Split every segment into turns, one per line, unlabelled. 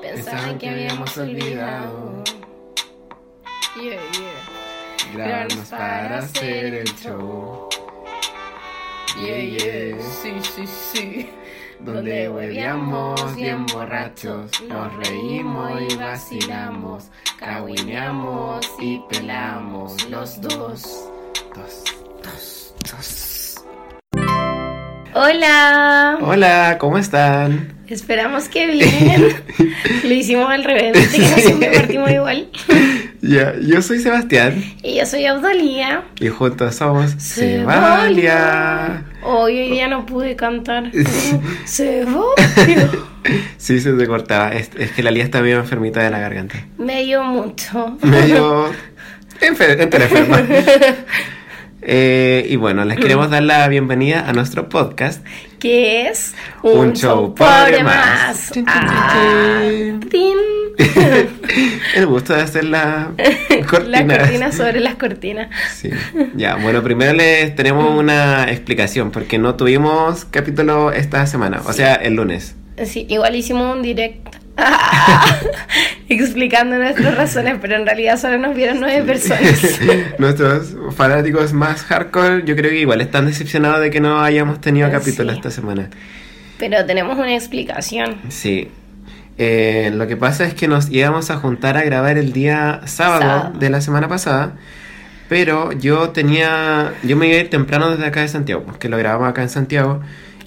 Pensaban que habíamos olvidado. Yeah, yeah.
Grabarnos para hacer el show.
Yeah, yeah. Sí, sí, sí.
Donde hueveamos bien borrachos, nos reímos y vacilamos, caguineamos y pelamos los dos. Dos, dos, dos.
Hola.
Hola, ¿cómo están?
Esperamos que bien. Lo hicimos al revés. ¿Viste que no siempre partimos igual?
Ya, yo soy Sebastián
Y yo soy Abdalía.
y juntos somos.
Cebalia. Hoy, hoy día no pude cantar. Cebalia.
Sí, se te cortaba. Es, es que la Lía está medio enfermita de la garganta.
Me dio mucho.
Medio enfer enferma. Eh, y bueno, les queremos dar la bienvenida a nuestro podcast.
Que es
Un show
Ah, tin.
El gusto de hacer la
La
cortina.
cortina sobre las cortinas.
Sí. Ya, bueno, primero les tenemos una explicación porque no tuvimos capítulo esta semana, o sea, el lunes.
Sí, igual hicimos un direct explicando nuestras razones, pero en realidad solo nos vieron nueve personas.
Nuestros fanáticos más hardcore, yo creo que igual están decepcionados de que no hayamos tenido capítulo
sí.
esta semana.
Pero tenemos una explicación.
Sí. Eh, lo que pasa es que nos íbamos a juntar a grabar el día sábado,
Sábado.
de la semana pasada, pero yo tenía, yo me iba a ir temprano desde acá de Santiago, porque lo grabamos acá en Santiago.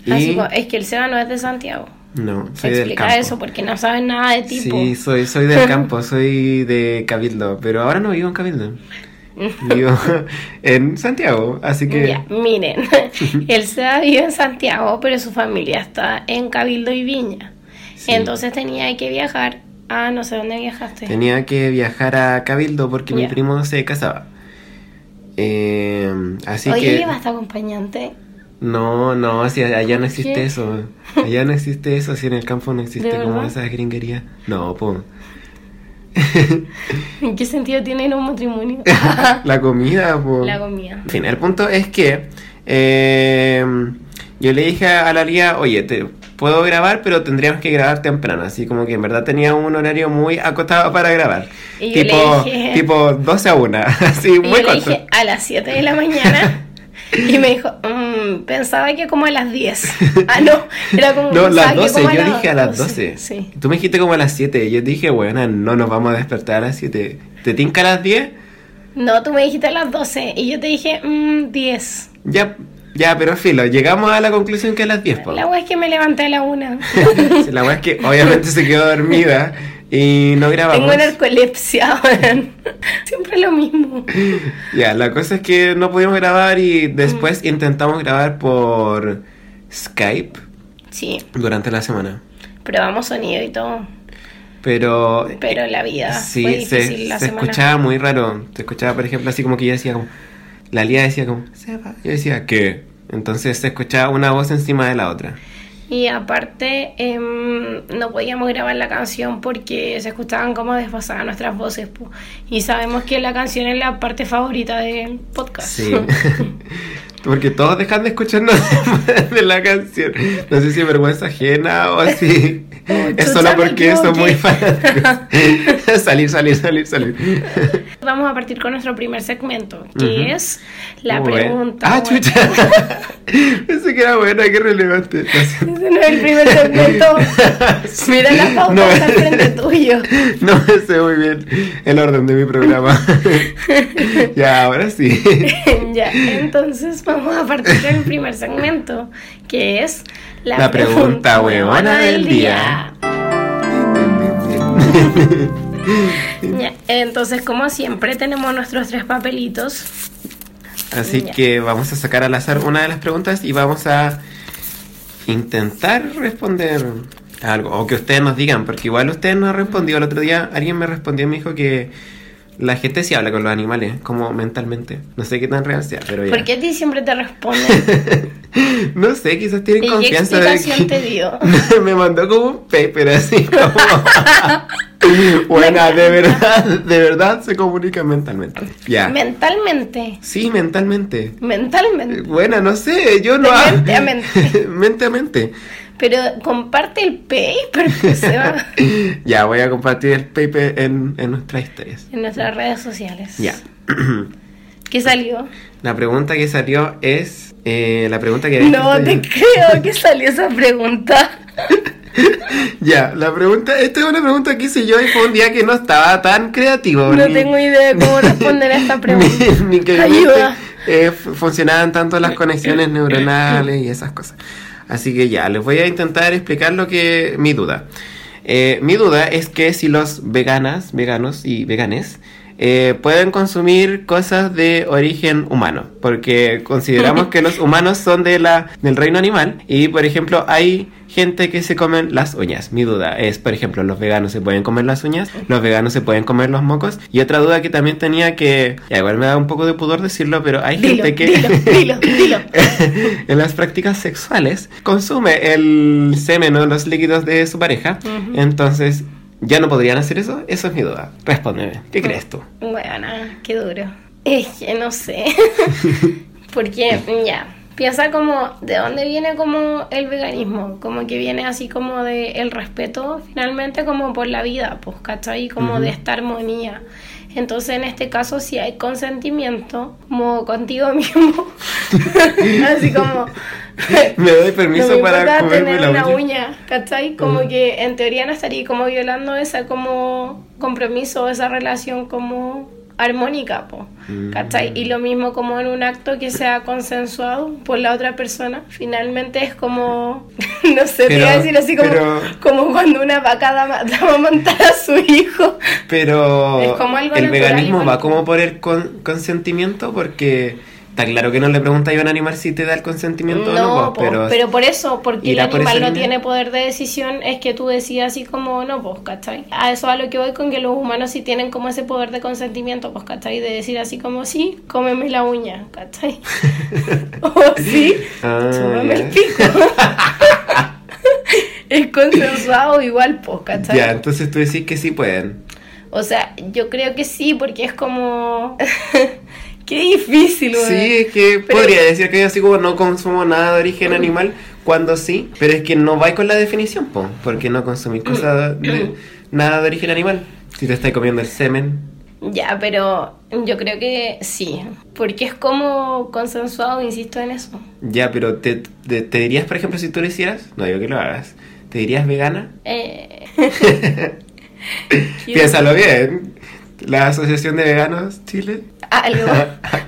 Y
Así como, es que el Seba no es de Santiago.
No, soy del
Explica
campo.
eso porque no saben nada de tipo.
Sí, soy, soy del campo, soy de Cabildo, pero ahora no vivo en Cabildo. Vivo en Santiago, así que
Ya, miren, el Seba vive en Santiago, pero su familia está en Cabildo y Viña.
Sí.
Entonces tenía que viajar a no sé dónde viajaste.
tenía que viajar a Cabildo porque mi primo se casaba. Eh, así
Oye,
que
llevaste acompañante.
No, no, si allá no
¿Por
existe
qué?
eso. Allá no existe eso, si en el campo no existe
¿De
como esa gringería. No, pues.
¿En qué sentido tiene un matrimonio?
La comida, pues.
La comida.
En fin, el punto es que eh, yo le dije a la Lía, oye, te puedo grabar, pero tendríamos que grabar temprano. Así como que en verdad tenía un horario muy acotado para grabar.
Y yo
tipo,
le dije-
tipo 12 a 1, así
Y
muy
yo le dije a las 7 de la mañana. Y me dijo, "Mm, pensaba que como a las 10. Ah, no, era como.
No, las
que
12,
como
yo dije a las
12.
12.
Sí.
Tú me dijiste como a las 7. Yo dije, bueno, no nos vamos a despertar a las 7. ¿Te tinca a las 10?
No, tú me dijiste a las 12. Y yo te dije, mmm, 10.
Ya, ya, pero filo, llegamos a la conclusión que a las 10, po.
La wea es que me levanté a la 1.
Sí, La verdad es que obviamente se quedó dormida y no grabamos.
Tengo narcolepsia. Siempre lo mismo.
Ya, la cosa es que no pudimos grabar y después
Mm.
intentamos grabar por Skype
Sí,
durante la semana.
probamos sonido y todo.
Pero
Pero la vida
sí,
fue
se,
difícil la
se
semana.
escuchaba muy raro. Se escuchaba, por ejemplo, así como que yo decía como... La Lía decía como... Seba. Yo decía, ¿qué? Entonces se escuchaba una voz encima de la otra.
Y aparte, em, no podíamos grabar la canción porque se escuchaban como desfasadas nuestras voces. po. Y sabemos que la canción es la parte favorita del podcast.
Sí. Porque todos dejan de escucharnos de la canción. No sé si es vergüenza ajena o
Oh,
es solo porque
equivoqué.
muy fanáticos. salir, salir, salir, salir.
Vamos a partir con nuestro primer segmento, que
Ujú.
es la
Muy bueno.
pregunta.
Ah,
bueno.
chucha. Pensé que era buena, qué relevante.
Ese no es el primer segmento. Mira la pauta
No.
está frente tuyo.
No me sé muy bien el orden de mi programa. ya, ahora sí.
ya, entonces vamos a partir del primer segmento, que es la,
La pregunta huevona del día.
Entonces, como siempre, tenemos nuestros tres papelitos.
Así
Ya.
que vamos a sacar al azar una de las preguntas y vamos a intentar responder algo. O que ustedes nos digan, porque igual ustedes nos han respondido. El otro día alguien me respondió y me dijo que la gente sí habla con los animales, como mentalmente. No sé qué tan real sea, pero ya.
¿Por qué a ti siempre te responden?
no sé, quizás tienen
¿Y qué
confianza de
explicación
que...
te dio?
me mandó como un paper así como... Buena, de verdad, de verdad se comunica mentalmente. Ya.
Mentalmente.
Sí, mentalmente.
Mentalmente.
Buena, no sé, yo no
De mente a mente.
mente a mente.
Pero comparte el paper, pues, Seba,
ya, voy a compartir el paper en, en nuestras historias.
en nuestras redes sociales.
Ya.
¿Qué salió?
La pregunta que salió es. eh, la pregunta que.
No te creo que salió esa pregunta.
Ya, la pregunta. Esta es una pregunta que hice yo y fue un día que no estaba tan creativo.
No
ni-
tengo idea de cómo responder a esta pregunta.
ni, ni que
Ayuda.
eh, fu- funcionaban tanto las conexiones neuronales y esas cosas. Así que ya, les voy a intentar explicar lo que mi duda. Eh, mi duda es que si los veganas, veganos y veganes eh, pueden consumir cosas de origen humano, porque consideramos que los humanos son de la, del reino animal y, por ejemplo, hay gente que se comen las uñas. Mi duda es, por ejemplo, los veganos se pueden comer las uñas, los veganos se pueden comer los mocos. Y otra duda que también tenía que, ya, igual me da un poco de pudor decirlo, pero hay
Dilo,
gente que
dilo, dilo, dilo.
en las prácticas sexuales consume el semen o los líquidos de su pareja. Entonces, ¿ya no podrían hacer eso? Eso es mi duda. Respóndeme. ¿Qué crees tú?
Bueno, qué duro. Es que no sé. Porque, ya, piensa como de dónde viene como el veganismo. Como que viene así como de el respeto finalmente como por la vida, pues, ¿cachai? Como de esta armonía. Entonces, en este caso, si hay consentimiento, como contigo mismo, así como...
Me doy permiso
no me
para comerme
tener
la
una
uña.
uña, ¿cachai? Como que en teoría no estaría como violando esa como compromiso, esa relación como armónica, po,
Mm.
¿cachai? Y lo mismo como en un acto que sea consensuado por la otra persona, finalmente es como, no sé, te
Pero-
iba a decir así como,
pero-
como cuando una vaca da, da a amamantar a su hijo.
Pero
Es como algo
el veganismo va como por el con- consentimiento porque está claro que no le pregunta a un animal si te da el consentimiento o no, pues,
po,
pero,
pero, por eso, porque el
¿Irá por
animal no tiene poder de decisión, es que tú decidas así como no, pues, ¿cachai? A eso a lo que voy con que los humanos sí tienen como ese poder de consentimiento, pues, ¿cachai? De decir así como sí, cómeme la uña, ¿cachai? o sí,
Ah,
chúpame el pico. es consensuado igual, pues, ¿cachai?
Ya, entonces tú decís que sí pueden.
O sea, yo creo que sí, porque es como... Qué difícil,
Sí,
weón.
es que
Pero-
podría decir que yo así como no consumo nada de origen animal cuando sí, pero es que no va con la definición, po, porque no consumís cosas de, nada de origen animal. Si te estás comiendo el semen,
Ya, pero yo creo que sí, porque es como consensuado, insisto en eso.
ya, pero te, te, te dirías, por ejemplo, si tú lo hicieras, no digo que lo hagas, ¿te dirías vegana?
Eh...
Piénsalo bien. La Asociación de Veganos Chile.
Algo.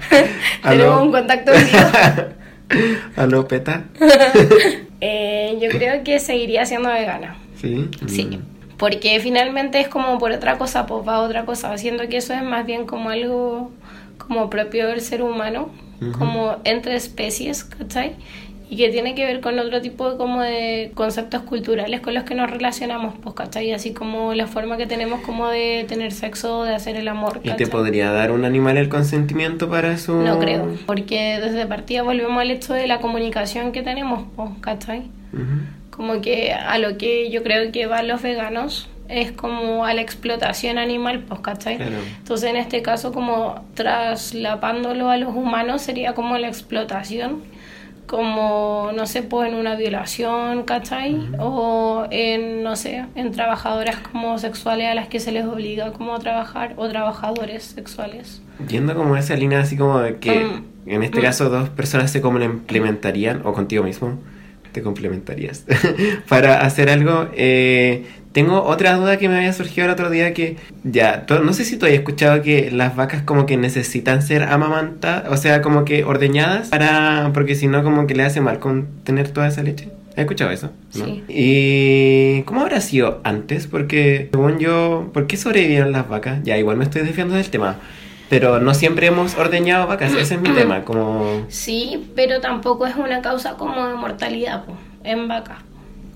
Tenemos un contacto en vivo.
Aló, PETA.
Eh, yo creo que seguiría siendo vegana.
Sí.
Sí.
Mm.
Porque finalmente es como por otra cosa, pues va a otra cosa. Siento que eso es más bien como algo como propio del ser humano, como entre especies, ¿cachai? Y que tiene que ver con otro tipo de, como de conceptos culturales con los que nos relacionamos, pues, ¿cachai? Así como la forma que tenemos como de tener sexo, de hacer el amor,
¿Y te podría dar un animal el consentimiento para su...?
No creo, porque desde partida volvemos al hecho de la comunicación que tenemos, pues, ¿cachai? Como que a lo que yo creo que van los veganos es como a la explotación animal, pues, ¿cachai?
Claro.
Entonces, en este caso, como traslapándolo a los humanos, sería como la explotación, como, no sé, pues en una violación, ¿cachai? O en, no sé, en trabajadoras como sexuales a las que se les obliga como a trabajar, o trabajadores sexuales.
Yendo como esa línea así como de que
Mm.
en este
Mm.
caso dos personas se complementarían o contigo mismo te complementarías para hacer algo. eh, tengo otra duda que me había surgido el otro día que ya, no sé si tú has escuchado que las vacas como que necesitan ser amamantadas, o sea, como que ordeñadas para porque si no como que le hace mal con tener toda esa leche. ¿Has escuchado eso? ¿No?
Sí.
¿Y cómo habrá sido antes? Porque según yo, ¿por qué sobrevivieron las vacas? Ya, igual me estoy desviando del tema. Pero no siempre hemos ordeñado vacas, ese es mi tema, como,
Sí, pero tampoco es una causa como de mortalidad, pues, en vacas.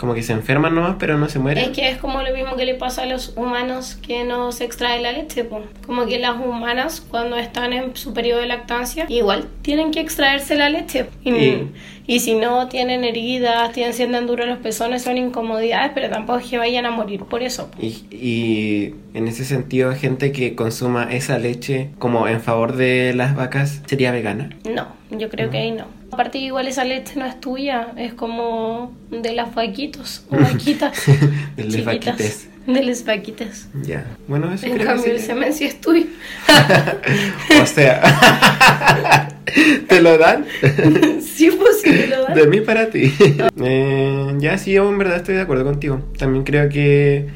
Como que se enferman nomás, pero no se mueren.
Es que es como lo mismo que le pasa a los humanos que no se extrae la leche, po. como que las humanas cuando están en su periodo de lactancia igual tienen que extraerse la leche y,
Y-
y si no tienen heridas, tienen sienten duros los pezones, son incomodidades, pero tampoco es que vayan a morir por eso. po.
Y, y en ese sentido, gente que consuma esa leche como en favor de las vacas, ¿sería vegana?
No, yo creo que ahí no. Aparte igual esa leche no es tuya, es como de las vaquitos o vaquitas.
De los
chiquitas.
vaquites.
De las vaquitas.
Ya. Bueno, eso
En
creo
cambio
que
el
sí.
semen sí es tuyo.
O sea, ¿te lo dan?
sí, pues sí te lo dan.
De mí para ti. Eh, ya, sí, yo en verdad estoy de acuerdo contigo. También creo que.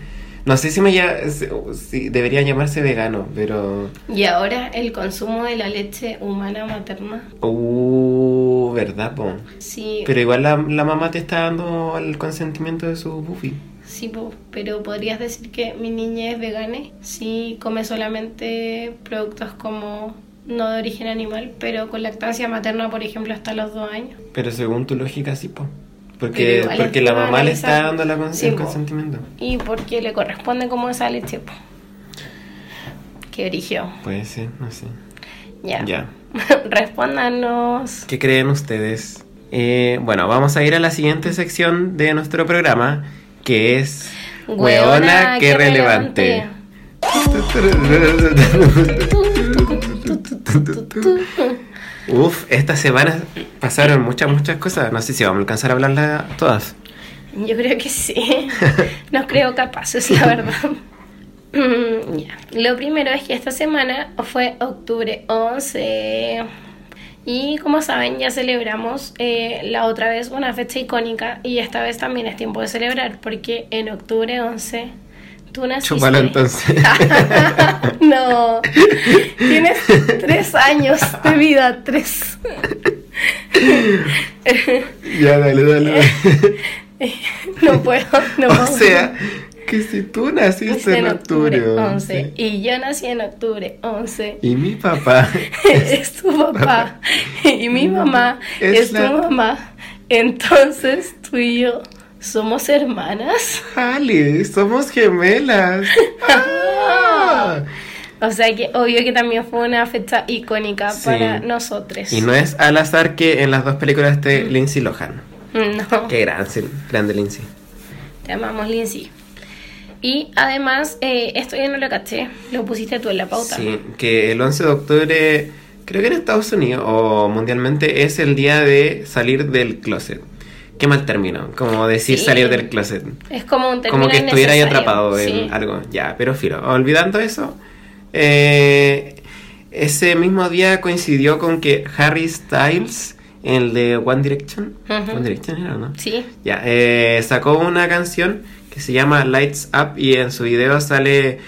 No sé si me ya, si debería llamarse vegano, pero.
Y ahora el consumo de la leche humana materna.
Uh, ¿verdad, po?
Sí,
Pero igual la, la mamá te está dando el consentimiento de su Buffy.
sí, po, pero podrías decir que mi niña es vegana. Sí, come solamente productos como no de origen animal, pero con lactancia materna, por ejemplo, hasta los dos años.
Pero según tu lógica, sí, po. Porque, porque la mamá le está dando la con-
Sí,
el consentimiento.
Y porque le corresponde como esa leche. Qué origen.
Puede ser, no sé.
Ya.
Ya.
Respóndanos.
¿Qué creen ustedes? Eh, bueno, vamos a ir a la siguiente sección de nuestro programa, que es Hueona, qué relevante. Uf, esta semana pasaron muchas, muchas cosas. No sé si vamos a alcanzar a hablarlas todas.
Yo creo que sí. Nos creo capaces, la verdad. Mm. Lo primero es que esta semana fue octubre 11. Y como saben, ya celebramos eh, la otra vez una fecha icónica. Y esta vez también es tiempo de celebrar, porque en octubre 11 tú naciste.
Chúpalo entonces.
no. Tienes tres años de vida, tres.
ya, dale, dale.
No puedo, no
o
puedo.
sea, que si tú naciste en octubre
11. Y yo nací en octubre 11.
Y mi papá
es tu papá. Y mi mamá
Es
es,
la-
tu mamá. Entonces tú y yo somos hermanas.
Jale, somos gemelas. Ah.
O sea que obvio que también fue una fecha icónica
Sí.
para nosotros.
Y no es al azar que en las dos películas esté Lindsay Lohan.
No,
Qué gran, grande Lindsay.
te amamos, Lindsay. Y además, eh, esto yo no lo caché, lo pusiste tú en la pauta.
Sí, que el 11 de octubre, creo que en Estados Unidos o mundialmente, es el día de salir del closet. Qué mal término, como decir
Sí.
salir del closet.
Es como un término
Como que estuviera ahí atrapado en algo. Ya, pero filo. Olvidando eso, eh, ese mismo día coincidió con que Harry Styles, el de One Direction. One Direction era, ¿no?
Sí,
Ya, eh, sacó una canción que se llama Lights Up y en su video sale...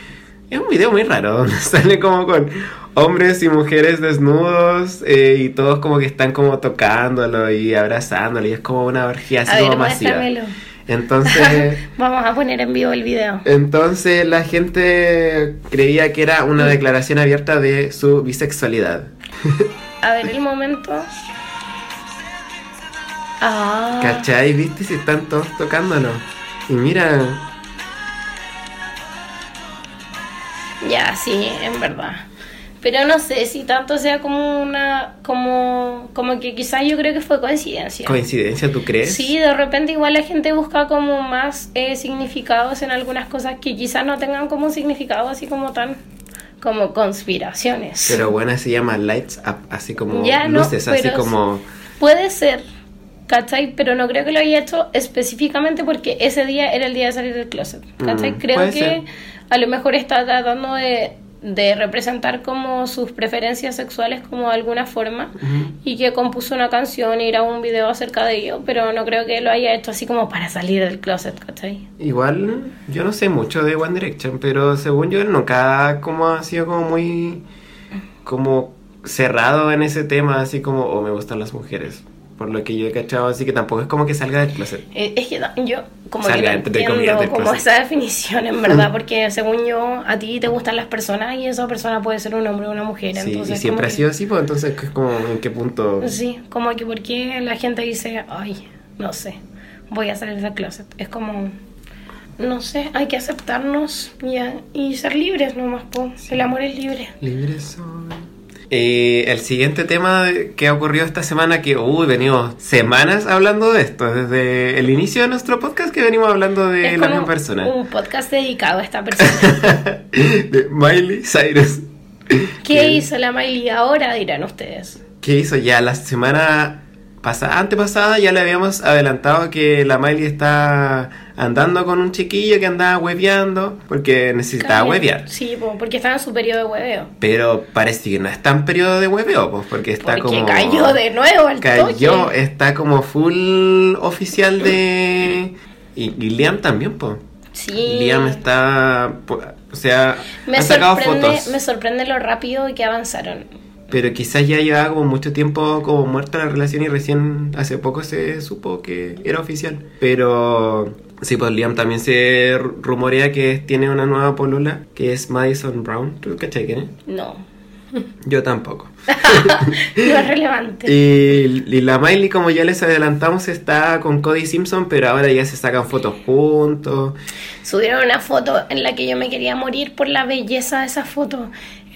Es un video muy raro, donde sale como con hombres y mujeres desnudos eh, y todos como que están como tocándolo y abrazándolo y es como una orgía así
a
como
ver,
masiva.
muéstramelo.
Entonces...
Vamos a poner en vivo el video.
Entonces la gente creía que era
Mm.
una declaración abierta de su bisexualidad.
A ver el momento. Ah,
¿Cachai? ¿Viste? Si están todos tocándolo. Y mira,
ya, sí, en verdad. Pero no sé si tanto sea como una. como. como que quizás yo creo que fue coincidencia.
coincidencia, ¿tú crees?
Sí, de repente igual la gente busca como más eh, significados en algunas cosas que quizás no tengan como un significado así como tan como conspiraciones.
Pero buena se llama Lights Up, así como
Ya, no,
luces, así
pero
como...
Puede ser, ¿cachai? Pero no creo que lo haya hecho específicamente porque ese día era el día de salir del closet, ¿cachai?
Mm,
creo que
ser.
a lo mejor está tratando de, de representar como sus preferencias sexuales como de alguna forma y que compuso una canción y grabó un video acerca de ello, pero no creo que lo haya hecho así como para salir del closet, ¿cachai?
Igual, yo no sé mucho de One Direction, pero según yo él nunca como ha sido como muy... como cerrado en ese tema, así como, o me gustan las mujeres. Por lo que yo he cachado, así que tampoco es como que salga del closet.
Eh, Es que yo como
Salga,
que entiendo como
closet.
esa definición en verdad, porque según yo a ti te gustan las personas y esa persona puede ser un hombre o una mujer,
Sí, y
entonces
siempre
como
ha sido así, pues entonces es como en qué punto...
Sí, como que porque la gente dice, ay, no sé, voy a salir del closet. Es como, no sé, hay que aceptarnos ya, y ser libres nomás, po. el amor es libre.
Libre soy. Eh, el siguiente tema que ha ocurrido esta semana, que uy, venimos semanas hablando de esto, desde el inicio de nuestro podcast que venimos hablando de
es
la misma persona,
un podcast dedicado a esta persona.
de Miley Cyrus.
¿Qué hizo la Miley ahora? Dirán ustedes.
¿Qué hizo ya la semana pasada, antepasada ya le habíamos adelantado que la Miley está andando con un chiquillo que andaba hueveando porque necesitaba
Claro.
huevear.
Sí, po, porque estaba en su periodo de hueveo.
Pero parece que no está en periodo de hueveo, pues, porque está
Porque
como...
cayó de nuevo al
Cayó,
toque.
está como full oficial de... Y, y Liam también, pues.
Sí.
Liam está... O sea,
Me
han sacado
sorprende,
fotos.
me sorprende lo rápido que avanzaron.
Pero quizás ya llevaba como mucho tiempo como muerta la relación y recién hace poco se supo que era oficial. Pero sí, pues Liam también se ru- rumorea que tiene una nueva polola que es Madison Brown. ¿Tú cachai quién es?
No.
Yo tampoco.
no es relevante.
Y, y la Miley, como ya les adelantamos, está con Cody Simpson, pero ahora ya se sacan fotos juntos.
Subieron una foto en la que yo me quería morir por la belleza de esa foto.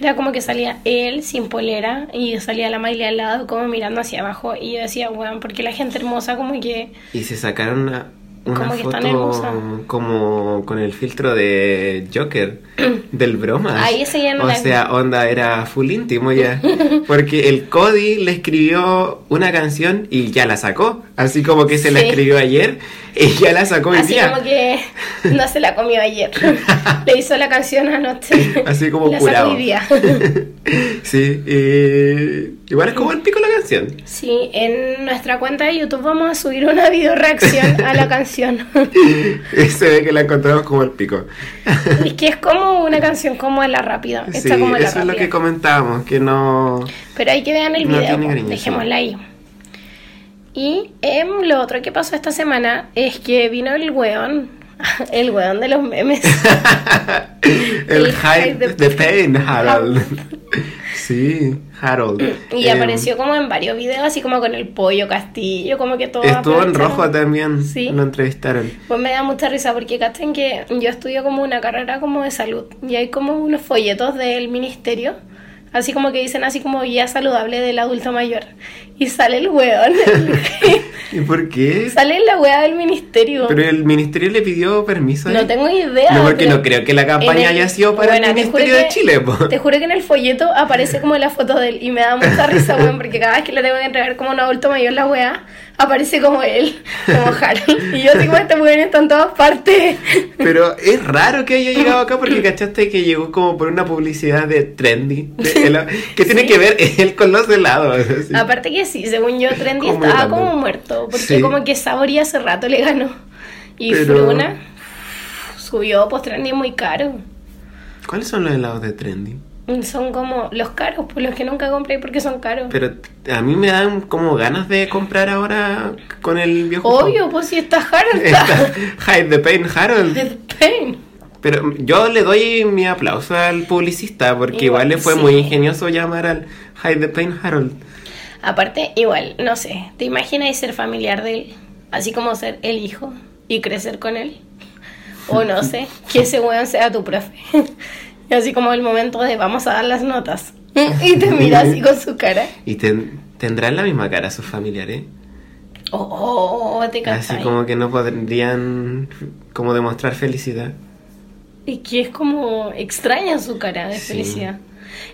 Era como que salía él sin polera y salía la Miley al lado como mirando hacia abajo y yo decía, weón, porque la gente hermosa como que...
Y se sacaron una, una
Como que están
foto
hermosas.
como con el filtro de Joker, del broma.
Ahí ese ya no
O
la-
sea, onda era full íntimo ya. Porque el Cody le escribió una canción y ya la sacó. Así como que se la
Sí.
escribió ayer y ya la sacó hoy
Así
día.
como que no se la comió ayer. Le hizo la canción anoche.
Así como
la sacó
curado.
hoy día.
sí, y igual es como el pico la canción.
Sí, en nuestra cuenta de YouTube vamos a subir una video reacción a la canción.
Se ve que la encontramos como el pico.
es que es como una canción como a la rápida.
Sí,
como a la
eso es lo que comentábamos, que no...
Pero hay que vean el
No
video,
cariño,
dejémosla ahí. Y em, lo otro que pasó esta semana es que vino el weón, el weón de los memes.
el
El
hype de,
de-
Pain, Harold. sí, Harold.
Y
Em,
apareció como en varios videos, así como con el pollo castillo, como que todo.
Estuvo en rojo también,
Sí.
lo entrevistaron.
Pues me da mucha risa porque cachen que yo estudio como una carrera como de salud y hay como unos folletos del ministerio, así como que dicen así como guía saludable del adulto mayor y sale el weón,
¿Y por qué?
sale la wea del ministerio.
Pero el ministerio le pidió permiso.
No
ahí.
tengo idea.
No, porque no creo que la campaña
el-
haya sido para el Ministerio de
que-
Chile, po.
Te juro que en el folleto aparece como la foto de él y me da mucha risa, weón, porque cada vez que le tengo que entregar como un adulto mayor la wea, aparece como él, como Harold. Y yo como este weón está en todas partes.
Pero es raro que haya llegado acá porque cachaste que llegó como por una publicidad de Trendy. de que tiene
Sí.
que ver él con los helados. así.
Aparte que sí, según yo, Trendy
Como
estaba como muerto, porque
Sí.
como que Sabori hace rato le ganó. Y
Pero-
Fruna subió, pues Trendy muy caro.
¿Cuáles son los helados de Trendy?
Son como los caros, pues los que nunca compré porque son caros.
Pero a mí me dan como ganas de comprar ahora con el viejo.
Obvio, pues si está Harold,
Está Hide the Pain Harold.
está Pain.
Pero yo le doy mi aplauso al publicista porque igual,
Igual,
le fue
sí.
muy ingenioso llamar al Hide the Pain Harold.
Aparte, igual, no sé, ¿te imaginas ser familiar de él? Así como ser el hijo y crecer con él. O no sé, que ese weón sea tu profe. Y así como el momento de vamos a dar las notas. Y te mira así con su cara.
Y ten- tendrán la misma cara sus familiares.
Oh, oh, oh, te
Así como que no podrían como demostrar felicidad.
Y que es como extraña su cara de
Sí.
felicidad.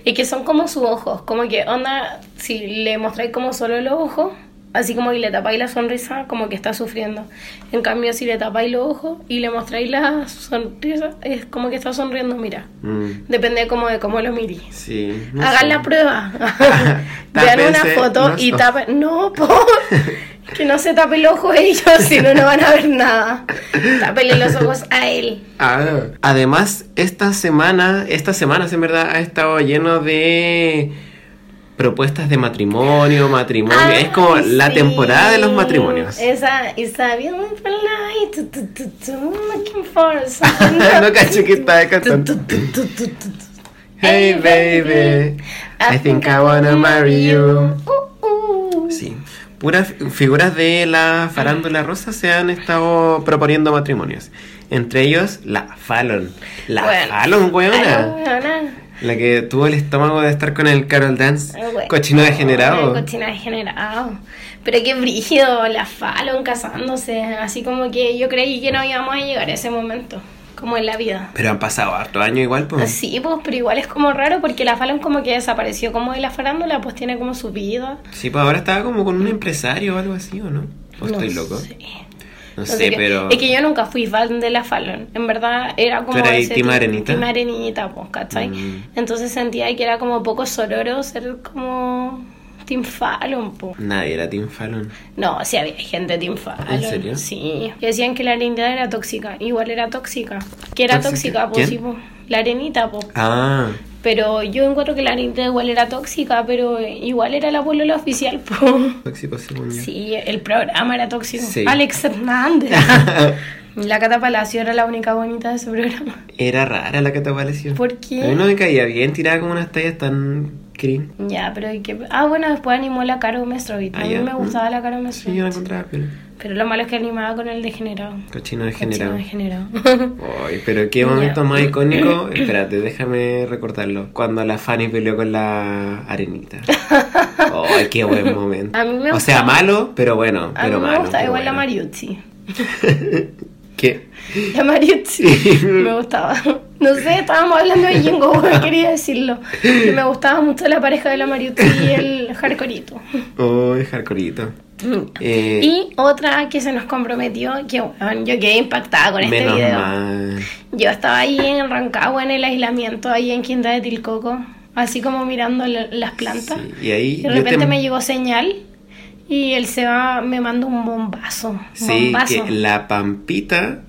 Y que son como sus ojos, como que onda, si le mostráis como solo los ojos, así como que le tapáis la sonrisa, como que está sufriendo. En cambio, si le tapáis los ojos y le mostráis la sonrisa, es como que está sonriendo, mira.
Mm,
Depende como de cómo lo mirís.
sí. no
Hagan
sé.
la prueba. Vean una foto
los
y tapen. No, po. Que no se tape el ojo ellos, si no, no van a ver nada. Tápenle los ojos a él.
Ah, además, esta semana, estas semanas en verdad ha estado lleno de propuestas de matrimonio, matrimonio.
Ay,
es como la
sí.
temporada de los matrimonios.
Esa, something.
no caché que estaba cantando. Hey baby, I think I wanna marry you.
Uh, uh.
Sí. Puras fi- figuras de la farándula rosa se han estado proponiendo matrimonios. Entre ellos, la Fallon. La
Bueno.
Fallon, weona. La que tuvo el estómago de estar con el Carol Dance.
Ay, weona.
Cochino degenerado.
Ay, Cochino degenerado. Pero qué brígido, la Fallon casándose. Así como que yo creí que no íbamos a llegar a ese momento. como en la vida.
Pero han pasado harto años igual, pues.
Sí, pues, pero igual es como raro porque la Fallon como que desapareció como de la farándula, pues tiene como su vida.
Sí, pues ahora estaba como con un empresario o algo así, ¿o no? ¿O
No
estoy loco?
sé.
No
No
sé, pero...
Es que yo nunca fui fan de la Fallon. En verdad era como.
¿Tú eras
ese
team Arenita?
team Arenita, pues, ¿cachai?
Mm.
Entonces sentía que era como poco sororo ser como. Team Fallon, pues.
Nadie era Team Fallon.
No, sí había gente Team Fallon.
¿En serio?
Sí. Que decían que la arenita era tóxica. Igual era tóxica. Que era
¿Tóxica?
tóxica, pues
¿Quién?
sí, pues. La arenita, pues.
Ah,
Pero yo encuentro que la arenita igual era tóxica, pero igual era la polola oficial, pues.
tóxico yo.
Sí, el programa era tóxico.
Sí.
Alex Hernández. la Cata Palacio era la única bonita de ese programa.
Era rara la te pareció.
¿Por
A mí
qué?
no me caía bien, tiraba como unas tallas tan
Ya, pero hay que... Ah, bueno, después animó la Caro Mestrovit. A
Ah,
mí
ya.
me gustaba la Caro
Sí,
Mestrovit.
yo la encontraba piola.
Pero lo malo es que animaba con el degenerado.
Cochino
Cochino
degenerado.
degenerado.
Ay, pero qué
Ya.
momento más icónico. Espérate, déjame recordarlo. Cuando la Fanny peleó con la arenita. Ay, qué buen momento.
A mí me
o sea, malo, pero bueno.
A
pero
mí me
malo, pero
igual la
bueno. ¿Qué?
La Mariuzzi. me gustaba. No sé, estábamos hablando de Jingo, quería decirlo. Que me gustaba mucho la pareja de la Mariuzzi y el Hardcoreito.
Ay, hardcoreito. Eh,
Y otra que se nos comprometió, que bueno, yo quedé impactada con este video.
mal.
Yo estaba ahí en Rancagua en el aislamiento, ahí en Quinta de Tilcoco, así como mirando la- las plantas.
Sí, y ahí
Y de repente
te-
me llegó señal y el Seba me mandó un bombazo.
Sí,
bombazo.
que la Pampita,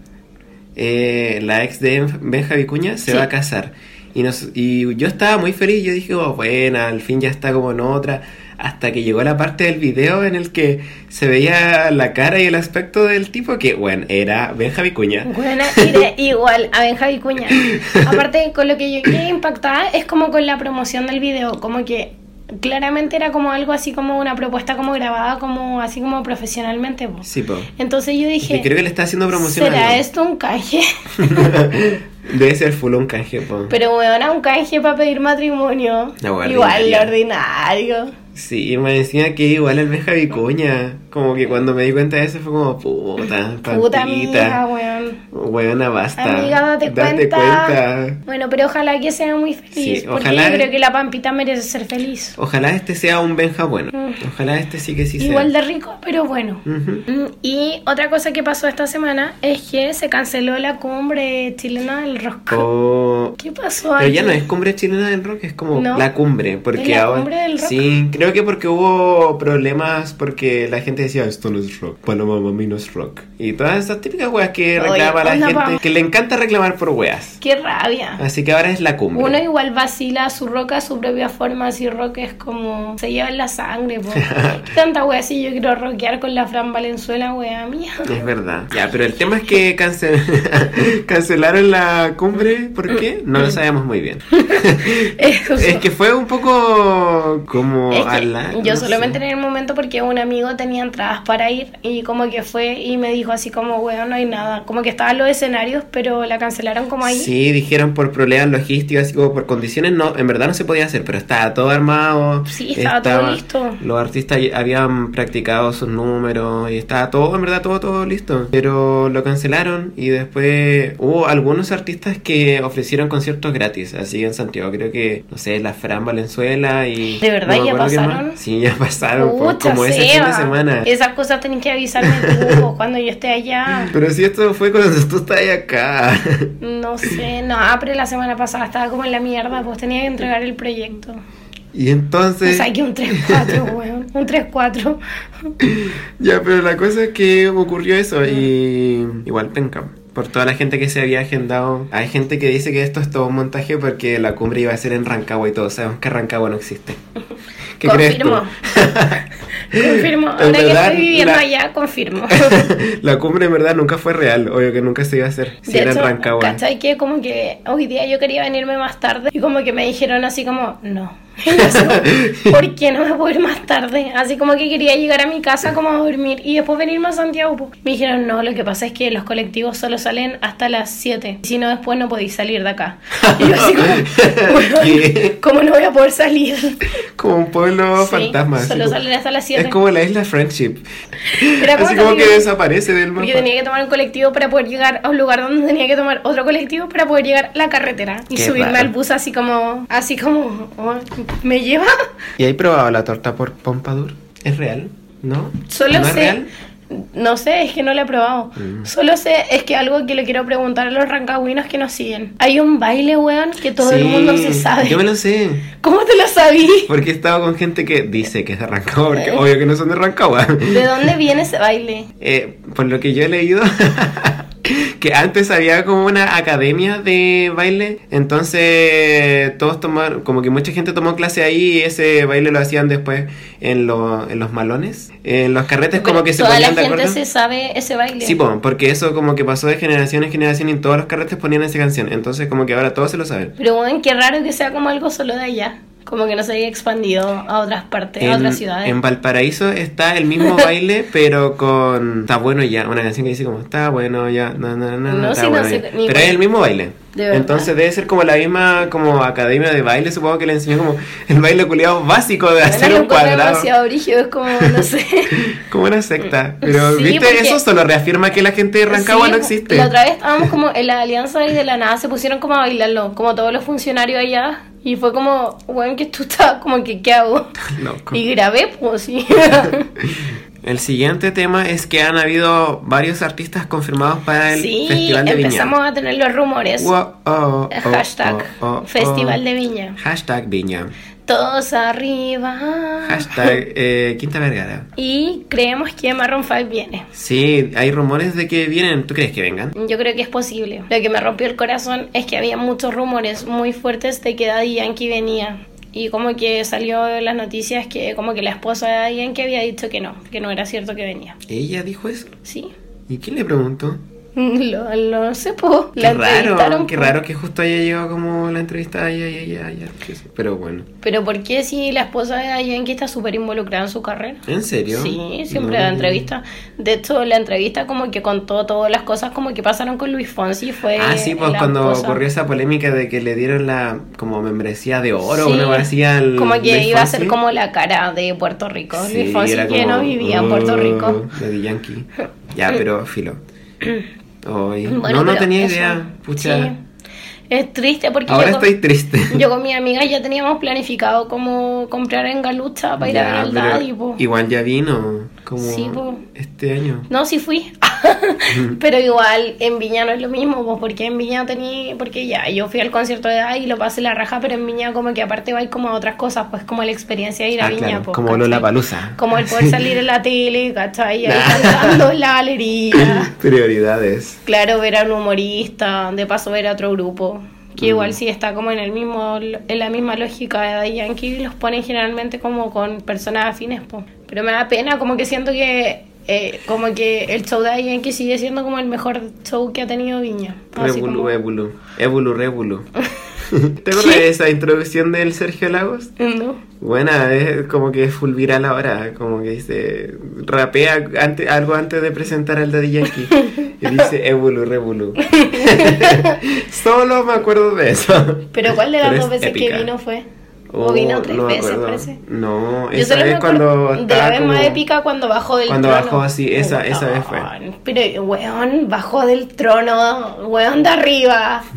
eh, la ex de Benja Vicuña, se
Sí.
va a casar. Y, nos, y yo estaba muy feliz, yo dije, oh, buena, al fin ya está como en otra. Hasta que llegó la parte del video en el que se veía la cara y el aspecto del tipo que, bueno, era Benja Vicuña.
Buena, iré igual a Benja Vicuña. Aparte, con lo que yo quedé impactada es como con la promoción del video, como que claramente era como algo así como una propuesta como grabada como así como profesionalmente. po.
Sí, po.
Entonces yo dije,
creo que le está haciendo promoción
¿será
algo.
esto un canje?
Debe ser full un canje, po.
Pero bueno, un canje para pedir matrimonio. Igual lo ordinario.
Sí, me decía que igual el Benja Vicuña. Como que cuando me di cuenta de eso fue como, puta,
Puta amiga, weón.
Buena, basta.
Amiga, date, cuenta.
cuenta.
Bueno, pero ojalá que sea muy feliz.
Sí,
porque
ojalá-
yo creo que la Pampita merece ser feliz.
Ojalá este sea un Benja bueno. Ojalá este sí que sí sea.
Mm. Igual de rico, pero bueno.
Ujú.
Mm, Y otra cosa que pasó esta semana es que se canceló la cumbre chilena del rock.
Oh,
¿Qué pasó
Pero
aquí?
ya no es cumbre chilena del rock, es como
No.
la cumbre. Porque
¿Es la
ahora.
cumbre del rock?
Sí, creo que porque hubo problemas porque la gente decía esto no es rock, Panamá mami no es rock. Y todas esas típicas weas que
Oye,
reclama la gente,
pa-
que le encanta reclamar por weas.
Qué rabia.
Así que ahora es la cumbre.
Uno igual vacila su rock a su propia forma, así rock es como se lleva en la sangre, po. ¿Qué tanta wea si yo quiero rockear con la Fran Valenzuela, wea mía?
Es verdad. Ya, pero el tema es que cancel- cancelaron la cumbre. ¿Por qué? No lo sabemos muy bien.
Eso.
Es que fue un poco como
Es que
a la-
yo
no
solamente
sé.
en el momento porque un amigo tenía entradas para ir y como que fue y me dijo así como, weón, no hay nada. Como que estaban los escenarios, pero la cancelaron como ahí.
Sí, dijeron por problemas logísticos, así como por condiciones, no, en verdad no se podía hacer, pero estaba todo armado.
Sí, estaba todo listo.
Los artistas habían practicado sus números y estaba todo, en verdad, todo, todo listo. Pero lo cancelaron y después hubo algunos artistas que ofrecieron conciertos gratis, así en Santiago. Creo que, no sé, la Fran Valenzuela y.
¿De verdad
no
ya pasaron?
Sí, ya pasaron, como ese fin de semana.
Esas cosas tenés que avisarme tú cuando yo esté allá.
Pero si esto fue cuando tú estás acá.
No sé, no, ah, pero la semana pasada estaba como en la mierda, pues tenía que entregar el proyecto.
Y
O
entonces.
sea, que un 3-4, weón. Un 3-4.
Ya, pero la cosa es que ocurrió eso y igual penca. Por toda la gente que se había agendado. Hay gente que dice que esto es todo un montaje porque la cumbre iba a ser en Rancagua y todos sabemos que Rancagua no existe. ¿Qué
confirmo.
crees
confirmo.
En
Ahora que estoy viviendo
la-
allá, confirmo.
tú? la cumbre en verdad nunca fue real. Obvio que nunca se iba a hacer. Si
De
era
hecho,
en Rancagua.
¿cachai? Que como que hoy día yo quería venirme más tarde y como que me dijeron así como, no. Yo como, ¿por qué no me puedo ir más tarde? Así como que quería llegar a mi casa como a dormir y después venirme a Santiago. po. Me dijeron, no, lo que pasa es que los colectivos solo salen hasta las 7. Si no, después no podéis salir de acá. Y yo así como. ¿cómo no voy a poder salir?
Como un pueblo
Sí,
fantasma.
solo
como-
salen hasta las 7.
Es como la isla Friendship.
Era
Así como que
salir-
desaparece del mapa.
Porque tenía que tomar un colectivo para poder llegar a un lugar donde tenía que tomar otro colectivo para poder llegar a la carretera y
Qué
subirme
raro.
al bus así como, así como, oh, ¿me lleva?
¿Y hay probado la torta por Pompadour? ¿Es real? ¿No?
Solo
¿No es
sé,
real?
no sé, es que no lo he probado.
Mm.
Solo sé, es que algo que le quiero preguntar a los rancagüinos que nos siguen. Hay un baile, weón, que todo el mundo se sabe.
Yo me lo sé.
¿Cómo te lo sabí?
Porque he estado con gente que dice que es de Rancagua, porque
Eh.
obvio que no son de Rancagua.
¿De dónde viene ese baile?
Eh, por lo que yo he leído, que antes había como una academia de baile, entonces todos tomaron, como que mucha gente tomó clase ahí y ese baile lo hacían después en, lo- en los malones, en los carretes como que se
la
ponían de
gente
acuerdo.
se sabe ese baile.
Sí, po, porque eso como que pasó de generación en generación y en todos los carretes ponían esa canción, entonces como que ahora todos se lo saben.
Pero bueno, qué raro que sea como algo solo de allá. Como que no se haya expandido a otras partes, a otras ciudades.
en Valparaíso está el mismo baile, pero con Está bueno ya, una canción que dice como Está bueno ya, no, no, no, no,
No,
está
sí, no
bueno
sé
ya". Pero es el mismo baile.
¿De?
Entonces debe ser como la misma como academia de baile, supongo que le enseñó como el baile culiado básico de hacer un cuadrado.
demasiado brígido, es como, no sé.
Como una secta. Pero
Sí,
viste,
porque-
eso solo reafirma que la gente de Rancagua
Sí,
no existe.
La otra vez estábamos como en la alianza y de la nada se pusieron como a bailarlo, como todos los funcionarios allá. Y fue como, bueno, que tú estabas como que, ¿qué hago?
Loco.
Y grabé, pues sí.
El siguiente tema es que han habido varios artistas confirmados para el
sí,
Festival de Viña.
empezamos a tener los rumores.
Wow, oh, oh,
Hashtag
oh, oh, oh.
Festival de Viña.
Hashtag Viña.
Todos arriba.
Hashtag eh, Quinta Vergara.
Y creemos que Maroon 5 viene.
Sí, hay rumores de que vienen. ¿Tú crees que vengan?
Yo creo que es posible. Lo que me rompió el corazón es que había muchos rumores muy fuertes de que Daddy Yankee venía. Y como que salió en las noticias que como que la esposa de Daddy Yankee había dicho que no, que no era cierto que venía.
¿Ella dijo eso?
Sí.
¿Y quién le preguntó?
Lo, lo sé, po.
Qué
La
raro, qué
po.
raro que justo haya llegado como la entrevista Pero bueno.
Pero ¿por qué si la esposa de Yankee está súper involucrada en su carrera?
¿En serio?
Sí, siempre
No, no,
entrevista. De hecho, la entrevista como que contó todas las cosas como que pasaron con Luis Fonsi. Fue
Ah, sí, pues
la
cuando
esposa.
ocurrió esa polémica de que le dieron la como membresía de oro,
Sí,
una al
Como que
Luis
iba a ser como la cara de Puerto Rico.
Sí,
Luis Fonsi que
como,
no vivía en Puerto
"Oh,
Rico.
Yankee. Ya, pero filo. Ay,
Bueno,
no, no tenía
eso,
idea. Pucha.
sí. Es triste porque
Ahora
yo, con-
estoy triste.
yo con mi amiga ya teníamos planificado como comprar en Galucha para ir a ver
Ya, pero
Daddy.
igual ya vino como
Sí,
este año.
No, sí fui. Pero igual en Viña no es lo mismo, pues porque en Viña tenía, porque ya, yo fui al concierto de Daddy y lo pasé la raja, pero en Viña como que aparte va como a otras cosas, pues como la experiencia de ir a
Ah,
Viña,
claro,
pues,
como
¿cachai?
Lola Palusa.
Como el poder salir en la tele, ¿cachai? Ahí cantando en la galería.
Prioridades.
Claro, ver a un humorista, de paso ver a otro grupo. Que
Mm.
igual sí está como en el mismo, en la misma lógica de Daddy Yankee, los ponen generalmente como con personas afines, po. Pero me da pena, como que siento que eh, como que el show de Daddy Yankee sigue siendo como el mejor show que ha tenido Viña.
Revolu,
como-.
Evolu, Revolu. ¿Te acuerdas de esa introducción del Sergio Lagos?
No.
Buena, es como que es full viral ahora, como que dice, rapea ante, algo antes de presentar al Daddy Yankee y dice Evolu, Revolu. Solo me acuerdo de eso.
Pero ¿cuál de las
Pero
dos
es
veces
épica.
que vino fue?
Oh,
¿O vino tres
no
veces, parece?
No, esa
acuerdo
cuando
de la vez más épica cuando bajó del
Cuando
trono.
bajó, sí, esa- esa vez fue.
Pero, weón, bajó del trono, weón, de arriba.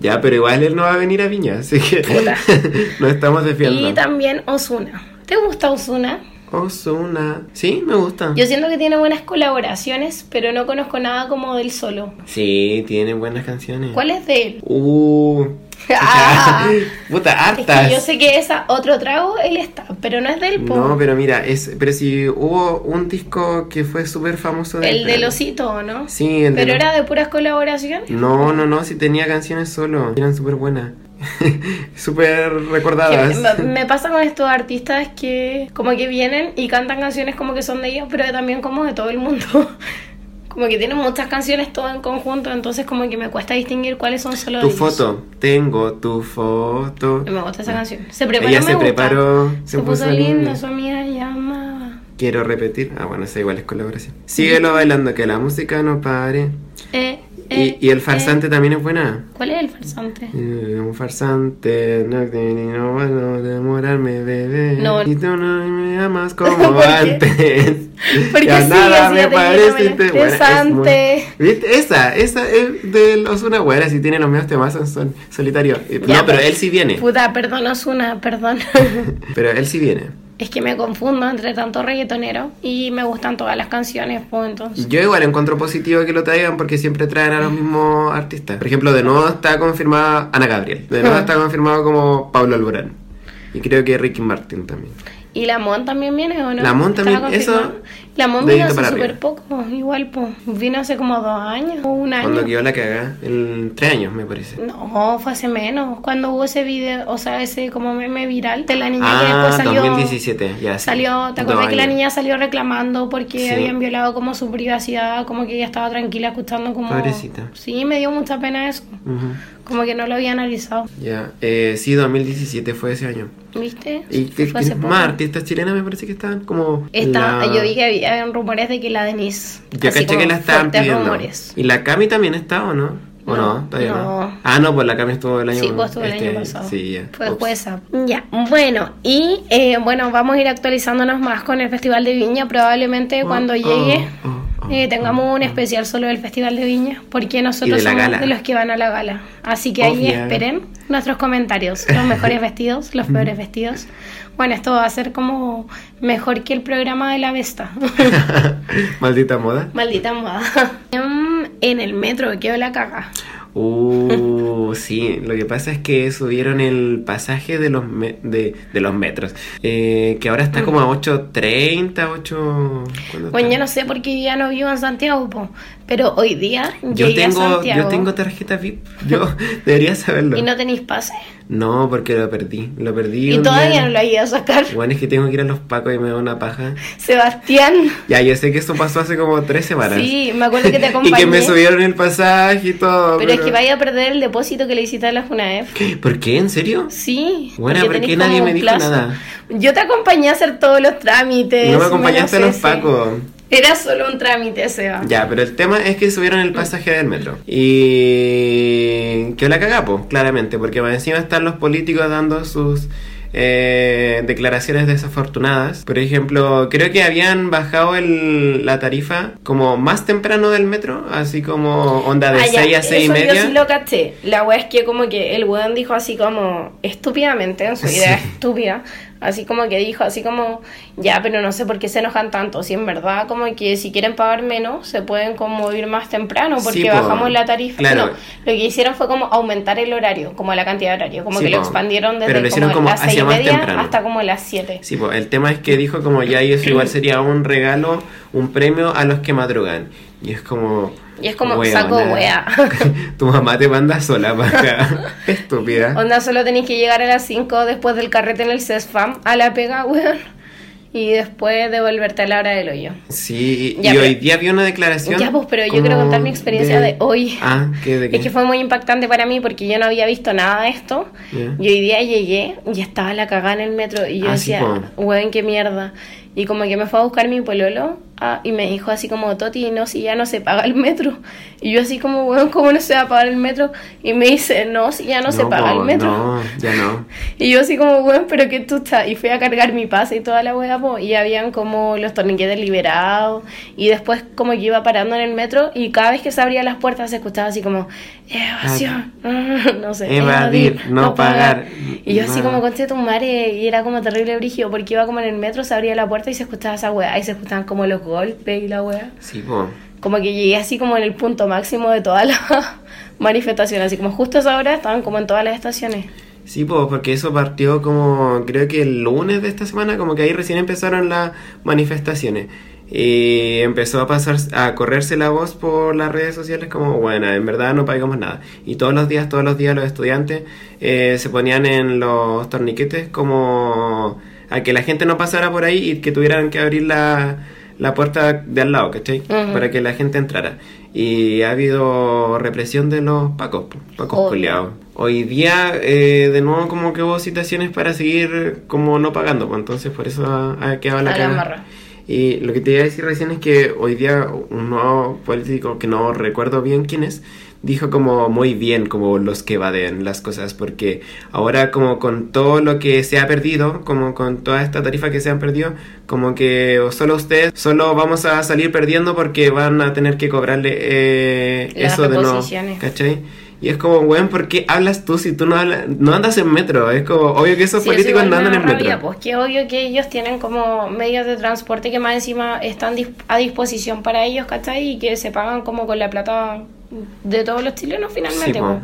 Ya, pero igual él no va a venir a Viña, así que no estamos defiando.
Y también Osuna. ¿Te gusta Osuna?
Ozuna. Sí, me gusta.
Yo siento que tiene buenas colaboraciones, pero no conozco nada como del solo.
Sí, tiene buenas canciones.
¿Cuál es de él?
Uh.
Ah.
Puta,
Es
hartas.
que yo sé que esa otro trago él está, pero no es del po.
No, pero mira, es, pero si hubo un disco que fue súper famoso de
el del osito, ¿no?
Sí, el de
Pero
los-
era de puras colaboraciones.
No, no, no, si tenía canciones solo, eran súper buenas. súper recordadas.
me, me pasa con estos artistas que como que vienen y cantan canciones como que son de ellos, pero también como de todo el mundo. Como que tienen muchas canciones todo en conjunto, entonces como que me cuesta distinguir cuáles son solo
Tu
ellos.
foto, tengo tu foto.
Me gusta esa canción. Se preparó,
Ella
me
se
gusta.
preparó,
Se,
se
puso
puso
linda,
linda.
su amiga llama.
Quiero repetir. Ah, bueno, esa igual es colaboración. Síguelo bailando, que la música no pare.
Eh, eh,
Y, y el
eh.
farsante también es buena.
¿Cuál es el farsante?
Eh, Un farsante, no, no a demorarme, bebé.
No.
Y tú no me amas como
¿Por
antes.
Porque
Ya
sí,
nada me parece
lleno,
inte-
me
bueno, es muy-. Esa, esa es de los una buena, si tiene los medios temas en sol- solitario. Eh, no, pero él sí viene.
Puta, perdón, Osuna, perdón.
Pero él sí viene.
Es que me confundo entre tanto reggaetonero y me gustan todas las canciones, pues entonces.
Yo igual encuentro positivo que lo traigan porque siempre traen a los mismos artistas. Por ejemplo, de nuevo está confirmada Ana Gabriel. De nuevo
Ah.
está confirmado como Pablo Alborán. Y creo que Ricky Martin también.
¿Y la Mon también viene o no?
La Mon
¿Estaba
también, eso?
La Mon vino hace súper poco, igual, pues. Vino hace como dos años o un año.
Cuando quedó la cagada, en tres años me parece.
No, fue hace menos. Cuando hubo ese video, o sea, ese como meme viral de la niña que
Ah,
después salió.
2017, ya sí.
Salió, ¿te acuerdas que la niña salió reclamando porque
Sí.
habían violado como su privacidad, como que ella estaba tranquila escuchando como...
Pobrecita.
Sí, me dio mucha pena eso,
Ujú.
Como que no lo había analizado,
Ya, eh, sí, 2017 fue ese año.
¿viste?
Y que,
Fue hace
más artistas chilenas me parece que estaban como.
Está,
la-
Yo vi que había rumores de que la Denise...
Yo caché que la estaban pidiendo.
rumores.
¿Y la Cami también está o no? ¿O no?
No,
Todavía no.
no.
Ah, no, pues la Cami estuvo el año
Sí, pues estuvo el
este,
año pasado.
Sí, ya.
Fue
Ups.
jueza. Ya, bueno, y eh, bueno, vamos a ir actualizándonos más con el Festival de Viña. Probablemente
Oh,
cuando
oh,
llegue
oh, oh,
eh, tengamos
oh,
un
oh.
especial solo del Festival de Viña, porque nosotros
de
somos
gala.
de los que van a la gala. Así que ahí
Obvio.
esperen nuestros comentarios, los mejores vestidos, los peores vestidos. Bueno, esto va a ser como mejor que el programa de la Vesta.
Maldita moda.
Maldita moda. Mm, En el metro quedó la caga.
Uh, sí, lo que pasa es que subieron el pasaje de los, me- de, de los metros, eh, que ahora está como a 8.30, 8... ¿cuándo
Bueno, yo no sé por qué ya no vivo en Santiago, po, pero hoy día
Yo
llegué a
tengo,
Santiago
yo tengo tarjeta VIP, yo debería saberlo.
y no tenéis pase.
No, porque lo perdí, lo perdí.
Y todavía
día.
no lo he ido a sacar.
Bueno, es que tengo que ir a los pacos y me da una paja.
Sebastián.
Ya, yo sé que eso pasó hace como tres semanas.
Sí, me acuerdo que te
y
acompañé.
que me subieron el pasaje y todo.
Pero es que vaya a perder el depósito que le hiciste a la FUNAEF.
¿Por qué? ¿En serio?
Sí.
Bueno,
porque
¿por qué
tenés
nadie me dijo
plazo.
nada?
Yo te acompañé a hacer todos los trámites.
No me acompañaste a los pacos.
Era solo un trámite, Seba.
Ya, pero el tema es que subieron el pasaje del metro. Y. que la cagapo, claramente, porque encima están los políticos dando sus. Eh, declaraciones desafortunadas. Por ejemplo, creo que habían bajado el, la tarifa como más temprano del metro, así como onda de
Ah, ya,
6 a 6 y media.
Yo sí lo caché. La wea es que como que el weón dijo así como estúpidamente en su idea
Sí.
estúpida. Así como que dijo así como, ya, pero no sé por qué se enojan tanto. Si en verdad como que si quieren pagar menos, se pueden como ir más temprano porque
Sí, po.
bajamos la tarifa.
Claro.
No, lo que hicieron fue como aumentar el horario, como la cantidad de horario. Como
Sí,
que lo expandieron
Pero
desde
lo hicieron
como,
como
las seis y media
temprano.
hasta como las 7.
Sí, el tema es que dijo como ya y eso igual sería un regalo, un premio a los que madrugan. Y es como...
Y es como,
weona,
saco wea.
tu mamá te manda sola para. Estúpida.
Onda, solo tenéis que llegar a las 5 después del carrete en el CESFAM a la pega, weón. Y después devolverte a la hora del hoyo.
Sí, y,
Ya,
y
pero-
hoy día vi una declaración.
Ya, pues, pero yo quiero contar mi experiencia de, hoy.
Ah, ¿qué de qué?
Es que fue muy impactante para mí porque yo no había visto nada de esto.
Ya.
Y hoy día llegué y estaba la cagada en el metro. Y yo
Ah, sí,
decía,
po.
weón, qué mierda. Y como que me fue a buscar mi pololo ah, y me dijo así como, Toti, no, si ya no se paga el metro. Y yo así como, weón, ¿cómo no se va a pagar el metro? Y me dice, no, si ya no, se paga
po,
el metro.
No, ya no.
Y yo así como, weón, pero qué tú estás. Y fui a cargar mi pase y toda la weá, po, y habían como los torniquetes liberados. Y después como que iba parando en el metro y cada vez que se abrían las puertas se escuchaba así como, evasión, no sé.
Evadir, no pagar.
Y yo así como conché tu madre y era como terrible brigio porque iba como en el metro, se abría la puerta y se escuchaba esa weá. Y se escuchaban como los golpes y la weá.
Sí, po.
Como que llegué así como en el punto máximo de toda la manifestación. Así como justo a esa hora estaban como en todas las estaciones.
Sí, pues porque eso partió como, creo que el lunes de esta semana, como que ahí recién empezaron las manifestaciones. Y empezó a pasar, a correrse la voz por las redes sociales como, bueno, en verdad no pagamos nada. Y todos los días, todos los días los estudiantes eh, se ponían en los torniquetes como a que la gente no pasara por ahí y que tuvieran que abrir la, la puerta de al lado, ¿cachai?
Ujú.
Para que la gente entrara. Y ha habido represión de los pacos, pacos culiados. Hoy día, eh, de nuevo, como que hubo situaciones para seguir como no pagando, pues entonces por eso ha, ha quedado la
la.
Y lo que te iba a decir recién es que hoy día un nuevo político, que no recuerdo bien quién es, dijo como muy bien como los que evaden las cosas, porque ahora como con todo lo que se ha perdido, como con toda esta tarifa que se han perdido, como que solo ustedes, solo vamos a salir perdiendo porque van a tener que cobrarle eh, eso de nuevo. ¿cachai? Y es como, weón, ¿por qué hablas tú si tú no, hablas- no andas en metro? Es como, obvio que esos
Sí,
políticos no andan
da
en metro.
rabia, pues que obvio que ellos tienen como medios de transporte que más encima están dis- a disposición para ellos, ¿cachai? Y que se pagan como con la plata de todos los chilenos finalmente,
Sí, po.
pues.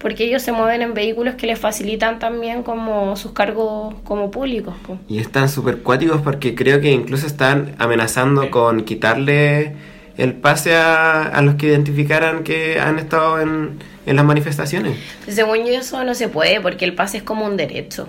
Porque ellos se mueven en vehículos que les facilitan también como sus cargos como públicos, pues.
Y están súper cuáticos porque creo que incluso están amenazando con quitarle el pase a, a los que identificaran que han estado en, en las manifestaciones.
Según yo eso no se puede porque el pase es como un derecho.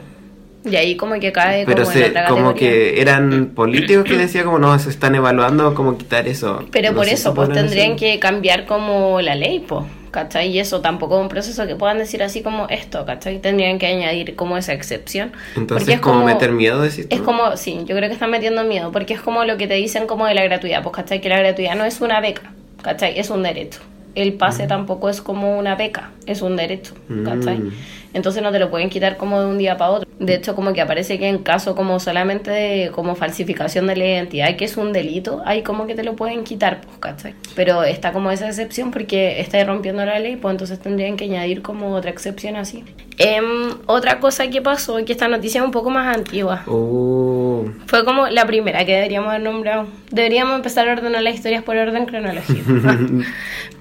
Y ahí como que cae
Pero
como en
se,
otra
como que eran políticos que decían como no, se están evaluando cómo quitar eso.
Pero
No
por eso, pues tendrían
hacer-
que cambiar como la ley, pues, ¿cachai? Y eso tampoco es un proceso que puedan decir así como esto, ¿cachai? Tendrían que añadir como esa excepción.
Entonces,
porque es
como, meter miedo, decís tú?
Es como, sí, yo creo que están metiendo miedo, porque es como lo que te dicen como de la gratuidad, pues, ¿cachai? Que la gratuidad no es una beca, ¿cachai? Es un derecho. El pase tampoco es como una beca, es un derecho, ¿cachai?
Mm.
Entonces no te lo pueden quitar como de un día para otro. De hecho, como que aparece que en caso como solamente de como falsificación de la identidad, que es un delito, ahí como que te lo pueden quitar, pues, ¿cachai? Pero está como esa excepción porque está rompiendo la ley, pues entonces tendrían que añadir como otra excepción así. Em, otra cosa que pasó, que esta noticia es un poco más antigua.
Oh,
Fue como la primera que deberíamos haber nombrado. Deberíamos empezar a ordenar las historias por orden cronológico.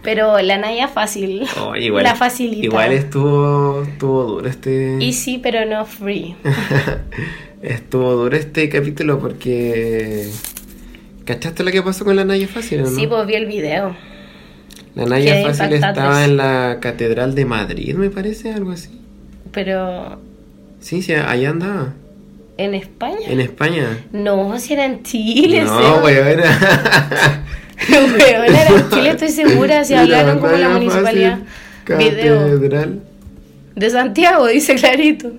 Pero la Naya fácil.
oh, igual,
la facilita.
igual estuvo, estuvo duro este...
Easy, pero no free.
Estuvo duro este capítulo porque... ¿Cachaste lo que pasó con la Naya Fácil o no?
Sí, pues vi el video.
La Naya
Quedé
Fácil estaba en la Catedral de Madrid, me parece, algo así.
Pero.
Sí, sí, allá andaba.
¿En España?
En España.
No, si era en Chile.
no, weón.
Weón, era en Chile, estoy segura. Si hablaron como la municipalidad. Video. De Santiago, dice clarito.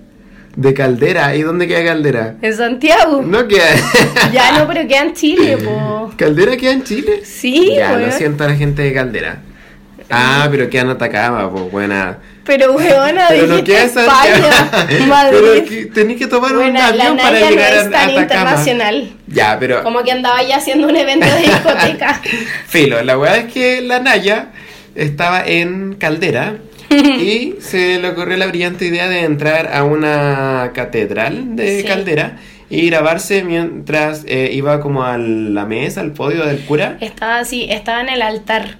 de Caldera. ¿Y dónde queda Caldera?
En Santiago.
No queda.
Ya no, pero queda en Chile, po.
¿Caldera queda en Chile?
Sí,
Ya, lo
weón.
siento a la gente de Caldera. Ah, pero queda en Atacama, pues buena.
Pero weona,
Pero no queda
España. Madrid.
Pero que tenés que tomar un
la
avión para
no
llegar a
es tan
Atacama.
internacional.
Ya, pero.
Como que andaba ya haciendo un evento de discoteca.
Filo, la weá es que la Naya estaba en Caldera y se le ocurrió la brillante idea de entrar a una catedral de
Sí.
Caldera y grabarse mientras eh, iba como a la mesa, al podio del cura.
Estaba así, estaba en el altar.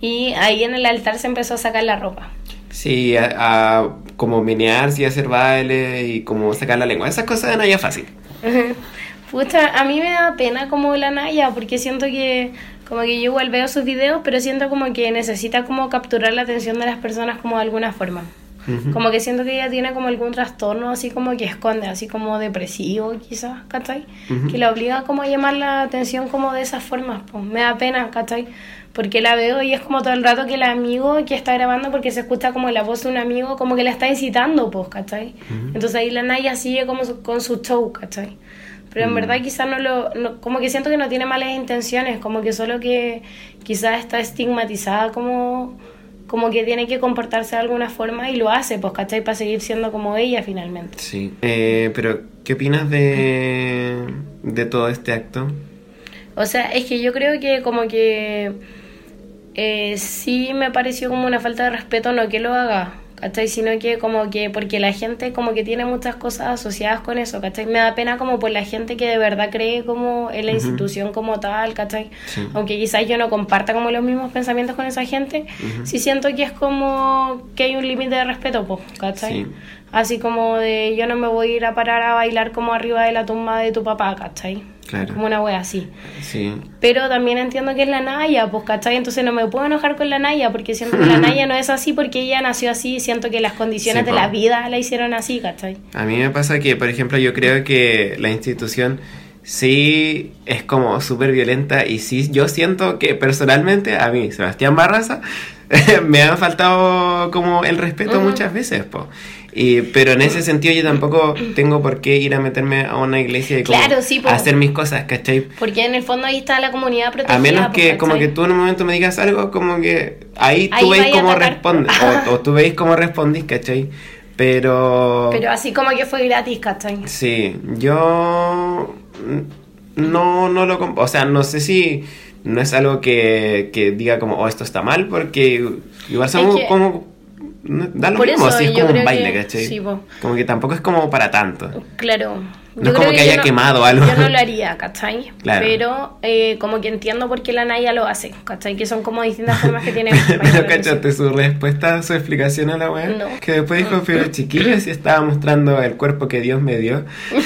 Y ahí en el altar se empezó a sacar la ropa.
Sí, a, a como menearse y hacer baile y como sacar la lengua. Esas cosas de Naya fácil.
Pucha, a mí me da pena como la Naya, porque siento que como que yo igual veo sus videos, pero siento como que necesita como capturar la atención de las personas como de alguna forma.
Ujú.
Como que siento que ella tiene como algún trastorno así como que esconde, así como depresivo quizás, ¿cachai?
Ujú.
Que la obliga como a llamar la atención como de esas formas, pues me da pena, ¿cachai? Porque la veo y es como todo el rato que el amigo que está grabando, porque se escucha como la voz de un amigo, como que la está incitando, pues, ¿cachai? Entonces ahí la Naya sigue como su- con su show, ¿cachai? Pero en verdad quizás no lo... no- como que siento que no tiene malas intenciones, como que solo que quizás está estigmatizada como como que tiene que comportarse de alguna forma y lo hace, pues, ¿cachai? Para seguir siendo como ella finalmente.
Sí. Eh, pero, ¿qué opinas de, de todo este acto?
O sea, es que yo creo que como que eh, sí me pareció como una falta de respeto, no que lo haga, ¿cachai? Sino que como que, porque la gente como que tiene muchas cosas asociadas con eso, ¿cachai? Me da pena como por la gente que de verdad cree como en la institución como tal, ¿cachai?
Sí.
Aunque quizás yo no comparta como los mismos pensamientos con esa gente,
Ujú.
sí siento que es como que hay un límite de respeto, ¿cachai?
Sí.
Así como de yo no me voy a ir a parar a bailar como arriba de la tumba de tu papá, ¿cachai?
Claro.
Como una wea así.
Sí.
Pero también entiendo que es la Naya, pues, ¿cachai? Entonces no me puedo enojar con la Naya porque siento que la Naya no es así porque ella nació así. Siento que las condiciones
Sí,
de la vida la hicieron así, ¿cachai?
A mí me pasa que, por ejemplo, yo creo que la institución sí es como súper violenta y sí yo siento que personalmente a mí, Sebastián Barraza, me ha faltado como el respeto muchas veces, po. Y, pero en ese sentido yo tampoco tengo por qué ir a meterme a una iglesia y como
Claro, sí,
a hacer mis cosas, ¿cachai?
Porque en el fondo ahí está la comunidad protegida.
A menos que como que tú en un momento me digas algo, como que ahí
Ahí
tú veis cómo respondes, o, o tú veis cómo respondís, ¿cachai? Pero...
Pero así como que fue gratis, ¿cachai?
Sí, yo no, no lo... O sea, no sé si no es algo que, que diga como, oh, esto está mal, porque igual somos
que-
como... Da lo
Por
mismo, si es
yo
como un baile,
que-
¿cachai?
sí,
como que tampoco es como para tanto.
Claro.
No es como que
yo
haya quemado algo.
Yo no lo haría, ¿cachai?
Claro.
Pero eh, como que entiendo por qué la Naya lo hace, ¿cachai? Que son como distintas formas que tiene.
Pero
hacer
cachaste su respuesta, su explicación a la weá.
No.
Que después dijo, pero chiquillos, y estaba mostrando el cuerpo que Dios me dio.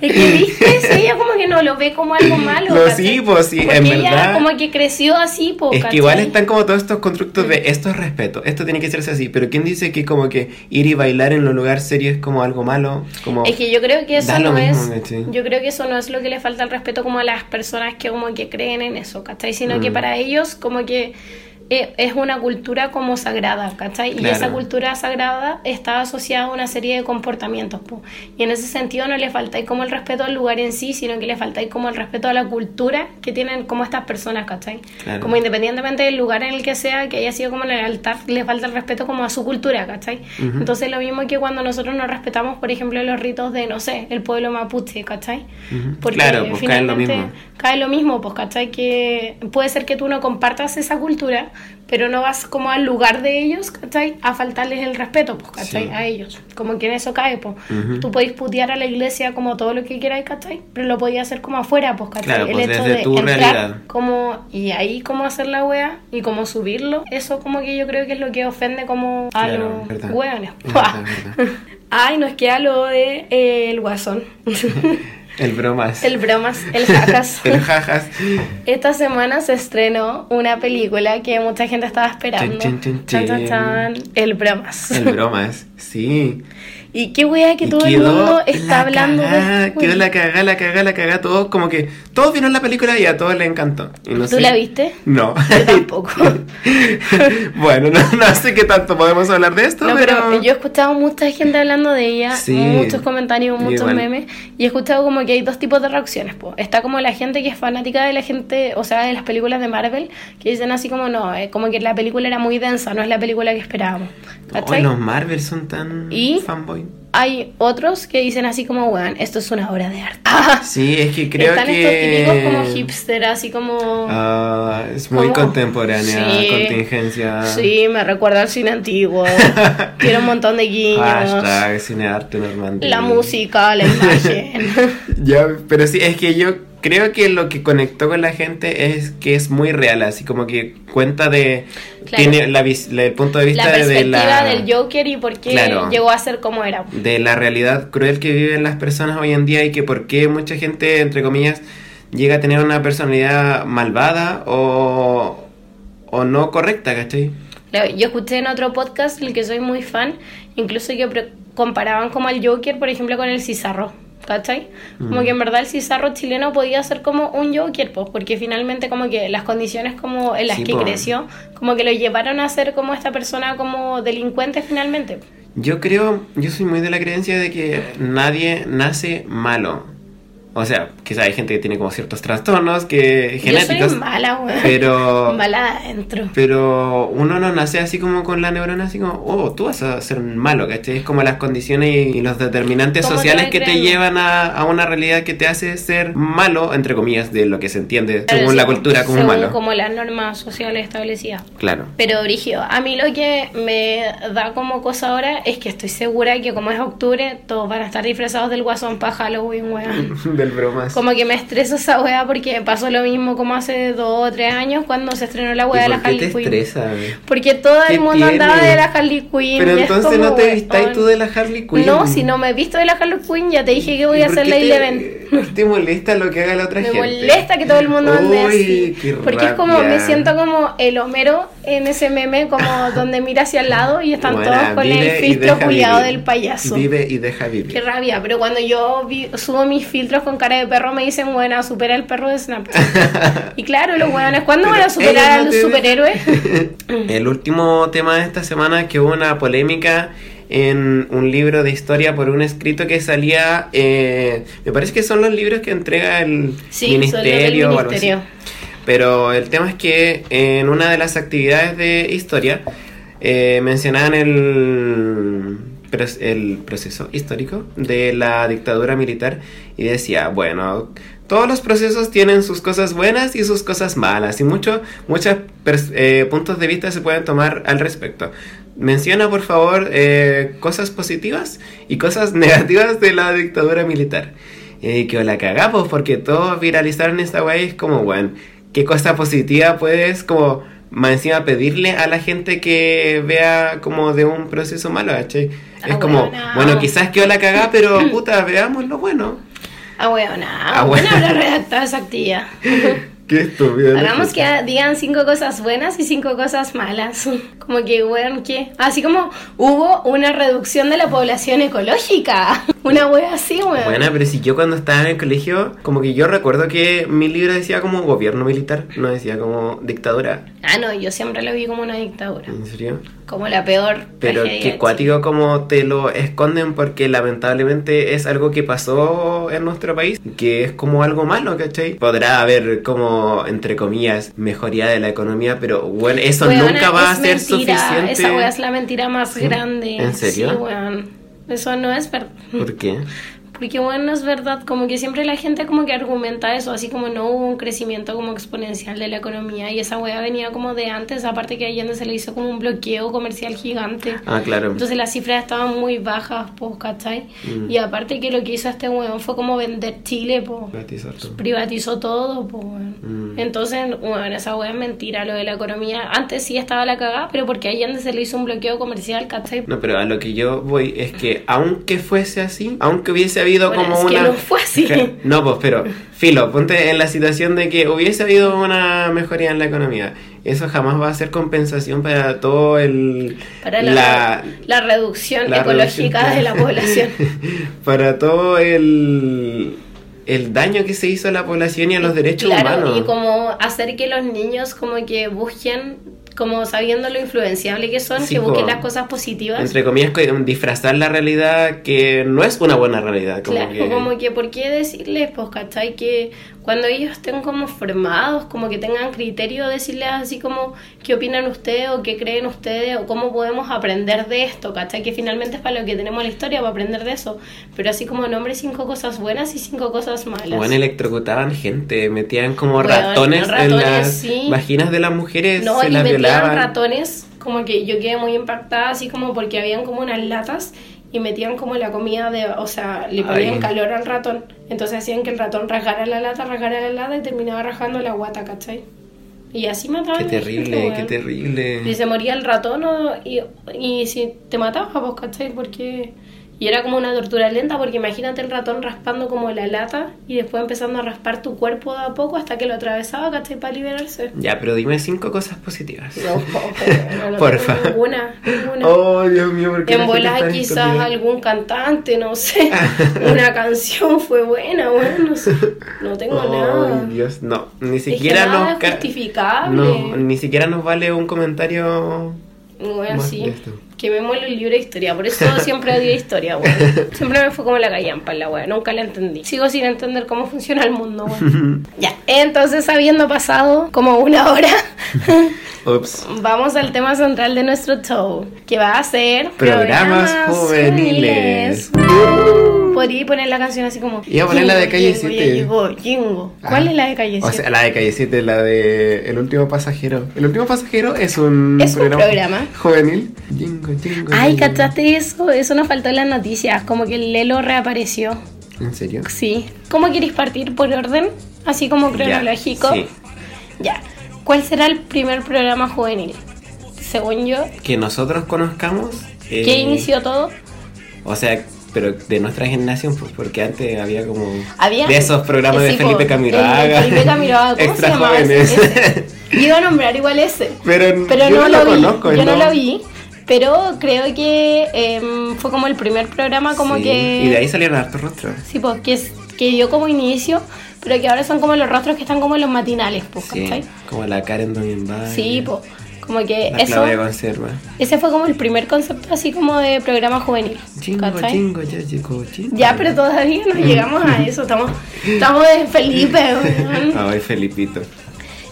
Es que viste, Sí, ella como que no lo ve como algo malo.
No,
¿cachai?
sí, pues, sí,
Porque
en
ella
verdad-
como que creció así, pues.
Es que igual están como todos estos constructos de esto es respeto, esto tiene que serse así, pero ¿quién dice que como que ir y bailar en los lugares serios es como algo malo? Como...
Es que yo creo que eso no
mismo,
es. Yo creo que eso no es lo que le falta al respeto como a las personas que como que creen en eso, ¿cachai? Sino que
Mm.
para ellos como que es una cultura como sagrada, ¿cachai? Y
Claro.
esa cultura sagrada está asociada a una serie de comportamientos, po. Y en ese sentido no le falta como el respeto al lugar en sí, sino que le falta como el respeto a la cultura que tienen como estas personas, ¿cachai?
Claro.
Como independientemente del lugar en el que sea, que haya sido como en el altar, le falta el respeto como a su cultura, ¿cachai?
Ujú.
Entonces lo mismo que cuando nosotros nos respetamos, por ejemplo, los ritos de, no sé, el pueblo mapuche, ¿cachai? Porque
Claro, pues cae en lo
finalmente
mismo.
cae lo mismo, pues, ¿cachai? Que puede ser que tú no compartas esa cultura, pero no vas como al lugar de ellos, ¿cachai? A faltarles el respeto, pues, ¿cachai?
Sí.
A ellos. Como que en eso cae, pues.
Ujú.
Tú podéis putear a la iglesia como todo lo que quieras, ¿cachai? Pero lo podías hacer como afuera, pues, ¿cachai?
Claro,
el
pues,
hecho
desde
de
tu
entrar
realidad.
como y ahí cómo hacer la wea y cómo subirlo, eso como que yo creo que es lo que ofende como a
Claro,
los
verdad.
weones.
Verdad, verdad.
Ay, nos queda lo de eh, el guasón.
El bromas.
el bromas, el jajas.
El jajas.
Esta semana se estrenó una película que mucha gente estaba esperando.
Chan, chan,
Chan. El bromas.
El bromas. Sí.
Y qué wea que
Y
todo el mundo está
la
hablando
cagá,
de
Quedó la cagada, la cagada, la cagada. Todos como que. Todos vieron la película y a todos les encantó. Y no
¿Tú
sé-
la viste?
No.
Yo tampoco.
bueno, no, no sé qué tanto podemos hablar de esto,
No,
pero.
pero yo he escuchado mucha gente hablando de ella,
Sí.
muchos comentarios, muchos
igual.
memes, y he escuchado como que hay dos tipos de reacciones. Po. Está como la gente que es fanática de la gente, o sea, de las películas de Marvel, que dicen así como no, eh, como que la película era muy densa, no es la película que esperábamos. ¿Cachai?
los Marvel son tan
¿Y?
fanboy.
Hay otros que dicen así como, weón, esto es una obra de arte.
Sí, es que creo
Están
que.
estos típicos como hipster, así como...
Ah, es muy
Como-
contemporánea,
Sí.
contingencia.
Sí, me recuerda al cine antiguo. Tiene un montón de guiños.
Hashtag cinearte Normandía.
La música, la imagen.
Ya, pero sí, es que yo creo que lo que conectó con la gente es que es muy real, así como que cuenta de...
Claro.
Tiene la, la- el punto de vista
la
de
perspectiva
la...
del Joker y por qué
Claro.
llegó a ser como era.
de la realidad cruel que viven las personas hoy en día y que por qué mucha gente, entre comillas, llega a tener una personalidad malvada o, o no correcta, ¿cachai?
Yo escuché en otro podcast, el que soy muy fan, incluso que comparaban como al Joker, por ejemplo, con el Cizarro. ¿Cachai? Como
Mm.
que en verdad el Cizarro chileno podía ser como un Joker, pues, porque finalmente como que las condiciones como en las
Sí,
que
po.
creció, como que lo llevaron a ser como esta persona como delincuente finalmente.
Yo creo, yo soy muy de la creencia de que nadie nace malo. O sea, quizá hay gente que tiene como ciertos trastornos que
Yo
genéticos.
soy mala, güey.
pero-
Mala adentro.
Pero uno no nace así como con la neurona, así como, oh, tú vas a ser malo, ¿cachai? Es como las condiciones y, los determinantes
¿Cómo te
sociales que te llevan a, a una realidad que te hace ser malo, entre comillas, de lo que se entiende
Claro,
según
sí,
la cultura como
según
malo.
como las normas sociales establecidas.
Claro.
Pero, Brigio, a mí lo que me da como cosa ahora es que estoy segura que como es octubre, todos van a estar disfrazados del guasón para Halloween, weón.
Del bromas.
Como que me estresa esa weá porque pasó lo mismo como hace dos o tres años cuando se estrenó la
¿Y
weá de la
por qué te
Harley Quinn.
estresa?
Porque todo
¿Qué
el mundo
tiene?
andaba de la Harley Quinn.
Pero entonces
como,
no te vistáis tú de la Harley Quinn.
No, si no me he visto de la Harley Quinn, ya te dije que voy a
¿Y por
hacer la Eleven.
Te, ¿Te molesta lo que haga la otra
Me
gente?
molesta que todo el mundo ande
Uy,
así.
qué
Porque es como, me
rabia.
siento como el Homero en ese meme como donde mira hacia el lado y están
Buena,
todos con el filtro culiado del payaso.
Vive y deja
Qué
vivir.
rabia, pero cuando yo vi- subo mis filtros con cara de perro me dicen, buena, supera el perro de Snapchat. y claro, los weones, ¿cuándo van a
Pero
superar
no
al
te-
superhéroe?
El último tema de esta semana es que hubo una polémica en un libro de historia por un escrito que salía, eh, me parece que son los libros que entrega el
Sí,
ministerio o algo así.
ministerio.
Pero el tema es que en una de las actividades de historia eh, mencionaban el, el proceso histórico de la dictadura militar y decía, bueno, todos los procesos tienen sus cosas buenas y sus cosas malas y mucho, muchos pers- eh, puntos de vista se pueden tomar al respecto. Menciona por favor eh, cosas positivas y cosas negativas de la dictadura militar. Y que la cagamos porque todos viralizaron esta wey es como, bueno, ¿qué cosa positiva puedes como más encima pedirle a la gente que vea como de un proceso malo, ¿cachai?
Ah,
es como,
weona.
bueno, quizás quedó la cagada, pero puta, veamos lo bueno.
Ah, bueno, ah, bueno,
bueno.
habrá redactado esa actividad.
Qué estúpido.
Hagamos que digan cinco cosas buenas y cinco cosas malas. Como que, bueno, ¿qué? Así como hubo una reducción de la población ecológica. Una wea así, weón.
Buena, pero si yo cuando estaba en el colegio, como que yo recuerdo que mi libro decía como gobierno militar, no decía como dictadura.
Ah, no, yo siempre lo vi como una dictadura.
¿En serio?
Como la peor.
Pero
de
cuático como te lo esconden porque lamentablemente es algo que pasó en nuestro país, que es como algo malo, ¿cachai? Podrá haber como, entre comillas, mejoría de la economía, pero bueno, eso
Weona,
nunca va a ser
mentira.
suficiente.
Esa wea es la mentira más
¿Sí?
grande.
¿En serio?
Sí, weón. Eso no es verdad.
¿Por qué?
Porque bueno, no es verdad, como que siempre la gente como que argumenta eso, así como no hubo un crecimiento como exponencial de la economía y esa wea venía como de antes, aparte que a Allende se le hizo como un bloqueo comercial gigante.
Ah, claro.
Entonces las cifras estaban muy bajas, pues, ¿cachai?
Mm.
Y aparte que lo que hizo este weón fue como vender Chile, pues.
Privatizar todo.
Privatizó todo, pues.
Mm.
Entonces, bueno, esa wea es mentira, lo de la economía. Antes sí estaba la cagada, pero porque a Allende se le hizo un bloqueo comercial, ¿cachai?
No, pero a lo que yo voy es que aunque fuese así, aunque hubiese habido
Bueno,
como
es que
una...
no fue así.
No, pues, pero, filo, ponte en la situación de que hubiese habido una mejoría en la economía. Eso jamás va a ser compensación para todo el...
Para la, la, reducción
la
ecológica
reducción-
de la población.
para todo el... El daño que se hizo a la población y a los derechos
claro,
humanos.
y como hacer que los niños como que busquen, como sabiendo lo influenciable que son,
Sí,
que busquen las cosas positivas.
Entre comillas, co- disfrazar la realidad que no es una buena realidad. Como
Claro,
que...
como que, ¿por qué decirles, pues, cachai? Que cuando ellos estén como formados, como que tengan criterio, decirles así como, ¿qué opinan ustedes o qué creen ustedes o cómo podemos aprender de esto, cachai? Que finalmente es para lo que tenemos la historia, para aprender de eso. Pero así como nombre cinco cosas buenas y cinco cosas malas.
Bueno, electrocutaban gente, metían como
Weón,
ratones, en
ratones,
las
sí.
vaginas de las mujeres,
No,
se
y
las
metían
violaban.
ratones, como que yo quedé muy impactada, así como porque habían como unas latas y metían como la comida de, o sea, le ponían
Ay.
calor al ratón. Entonces hacían que el ratón rasgara la lata, rasgara la lata y terminaba rajando la guata, ¿cachai? Y así mataban
Qué
gente,
terrible, qué terrible.
Y se moría el ratón o- y, y si te mataba, pues, ¿cachai? Porque... Y era como una tortura lenta porque imagínate el ratón raspando como la lata y después empezando a raspar tu cuerpo de a poco hasta que lo atravesaba, ¿cachai? Para liberarse.
Ya, pero dime cinco cosas positivas.
No, no, no
Porfa.
tengo ninguna, ninguna.
Oh, Dios mío, ¿por qué
en bolas quizás
escondida?
algún cantante, no sé, una canción fue buena, bueno, no sé, no tengo nada.
Ay, Dios, no, ni
Es que
siquiera
nada
nos
es
ca-
justificable.
no, ni siquiera nos vale un comentario
Bueno,
más
sí,
de esto.
Que me muero el libro de historia, por eso siempre odié historia, bueno. Siempre me fue como la callampa la wea, nunca la entendí. Sigo sin entender cómo funciona el mundo, bueno. Ya, entonces habiendo pasado como una hora,
Ups.
Vamos al tema central de nuestro show, que va a ser
Programas juveniles.
Uh, Podría poner la canción así como.
Iba a poner la de Calle
Jingo,
7.
ya llegó, Jingo. ¿Cuál
Ah.
es la de calle
O
7?
sea, la de calle 7, la de El último pasajero. El último pasajero es un,
Es un programa.
juvenil. Jingo,
Ay. ¿cachaste eso? Eso nos faltó en las noticias. Como que el Lelo reapareció.
¿En serio?
Sí. ¿Cómo quieres partir por orden? Así como
Ya,
cronológico.
sí.
Ya. ¿Cuál será el primer programa juvenil? Según yo,
Que nosotros conozcamos. eh,
¿qué inició todo?
O sea, pero de nuestra generación, pues, porque antes había como
Había-
de esos programas de Felipe Camiroaga,
Felipe Camiroaga, ¿cómo se
extra
llamaba
jóvenes.
Ese. Iba a nombrar igual ese.
pero,
Pero
yo
no, lo, vi,
conozco,
yo no lo vi. Pero creo que em, fue como el primer programa como
Sí,
que...
Y de ahí salieron hartos rostros.
Sí, pues que, es- que dio como inicio, pero que ahora son como los rostros que están como en los matinales, pues,
Sí,
¿cachai?
como la Karen Domingo.
Sí, pues, como que
La
eso,
Claudia Conserva.
ese fue como el primer concepto así como de programa juvenil,
Chingo, chingo, ya llegó, chingo.
Ya, pero todavía no llegamos a eso, estamos, estamos de Felipe.
Ay, Felipito.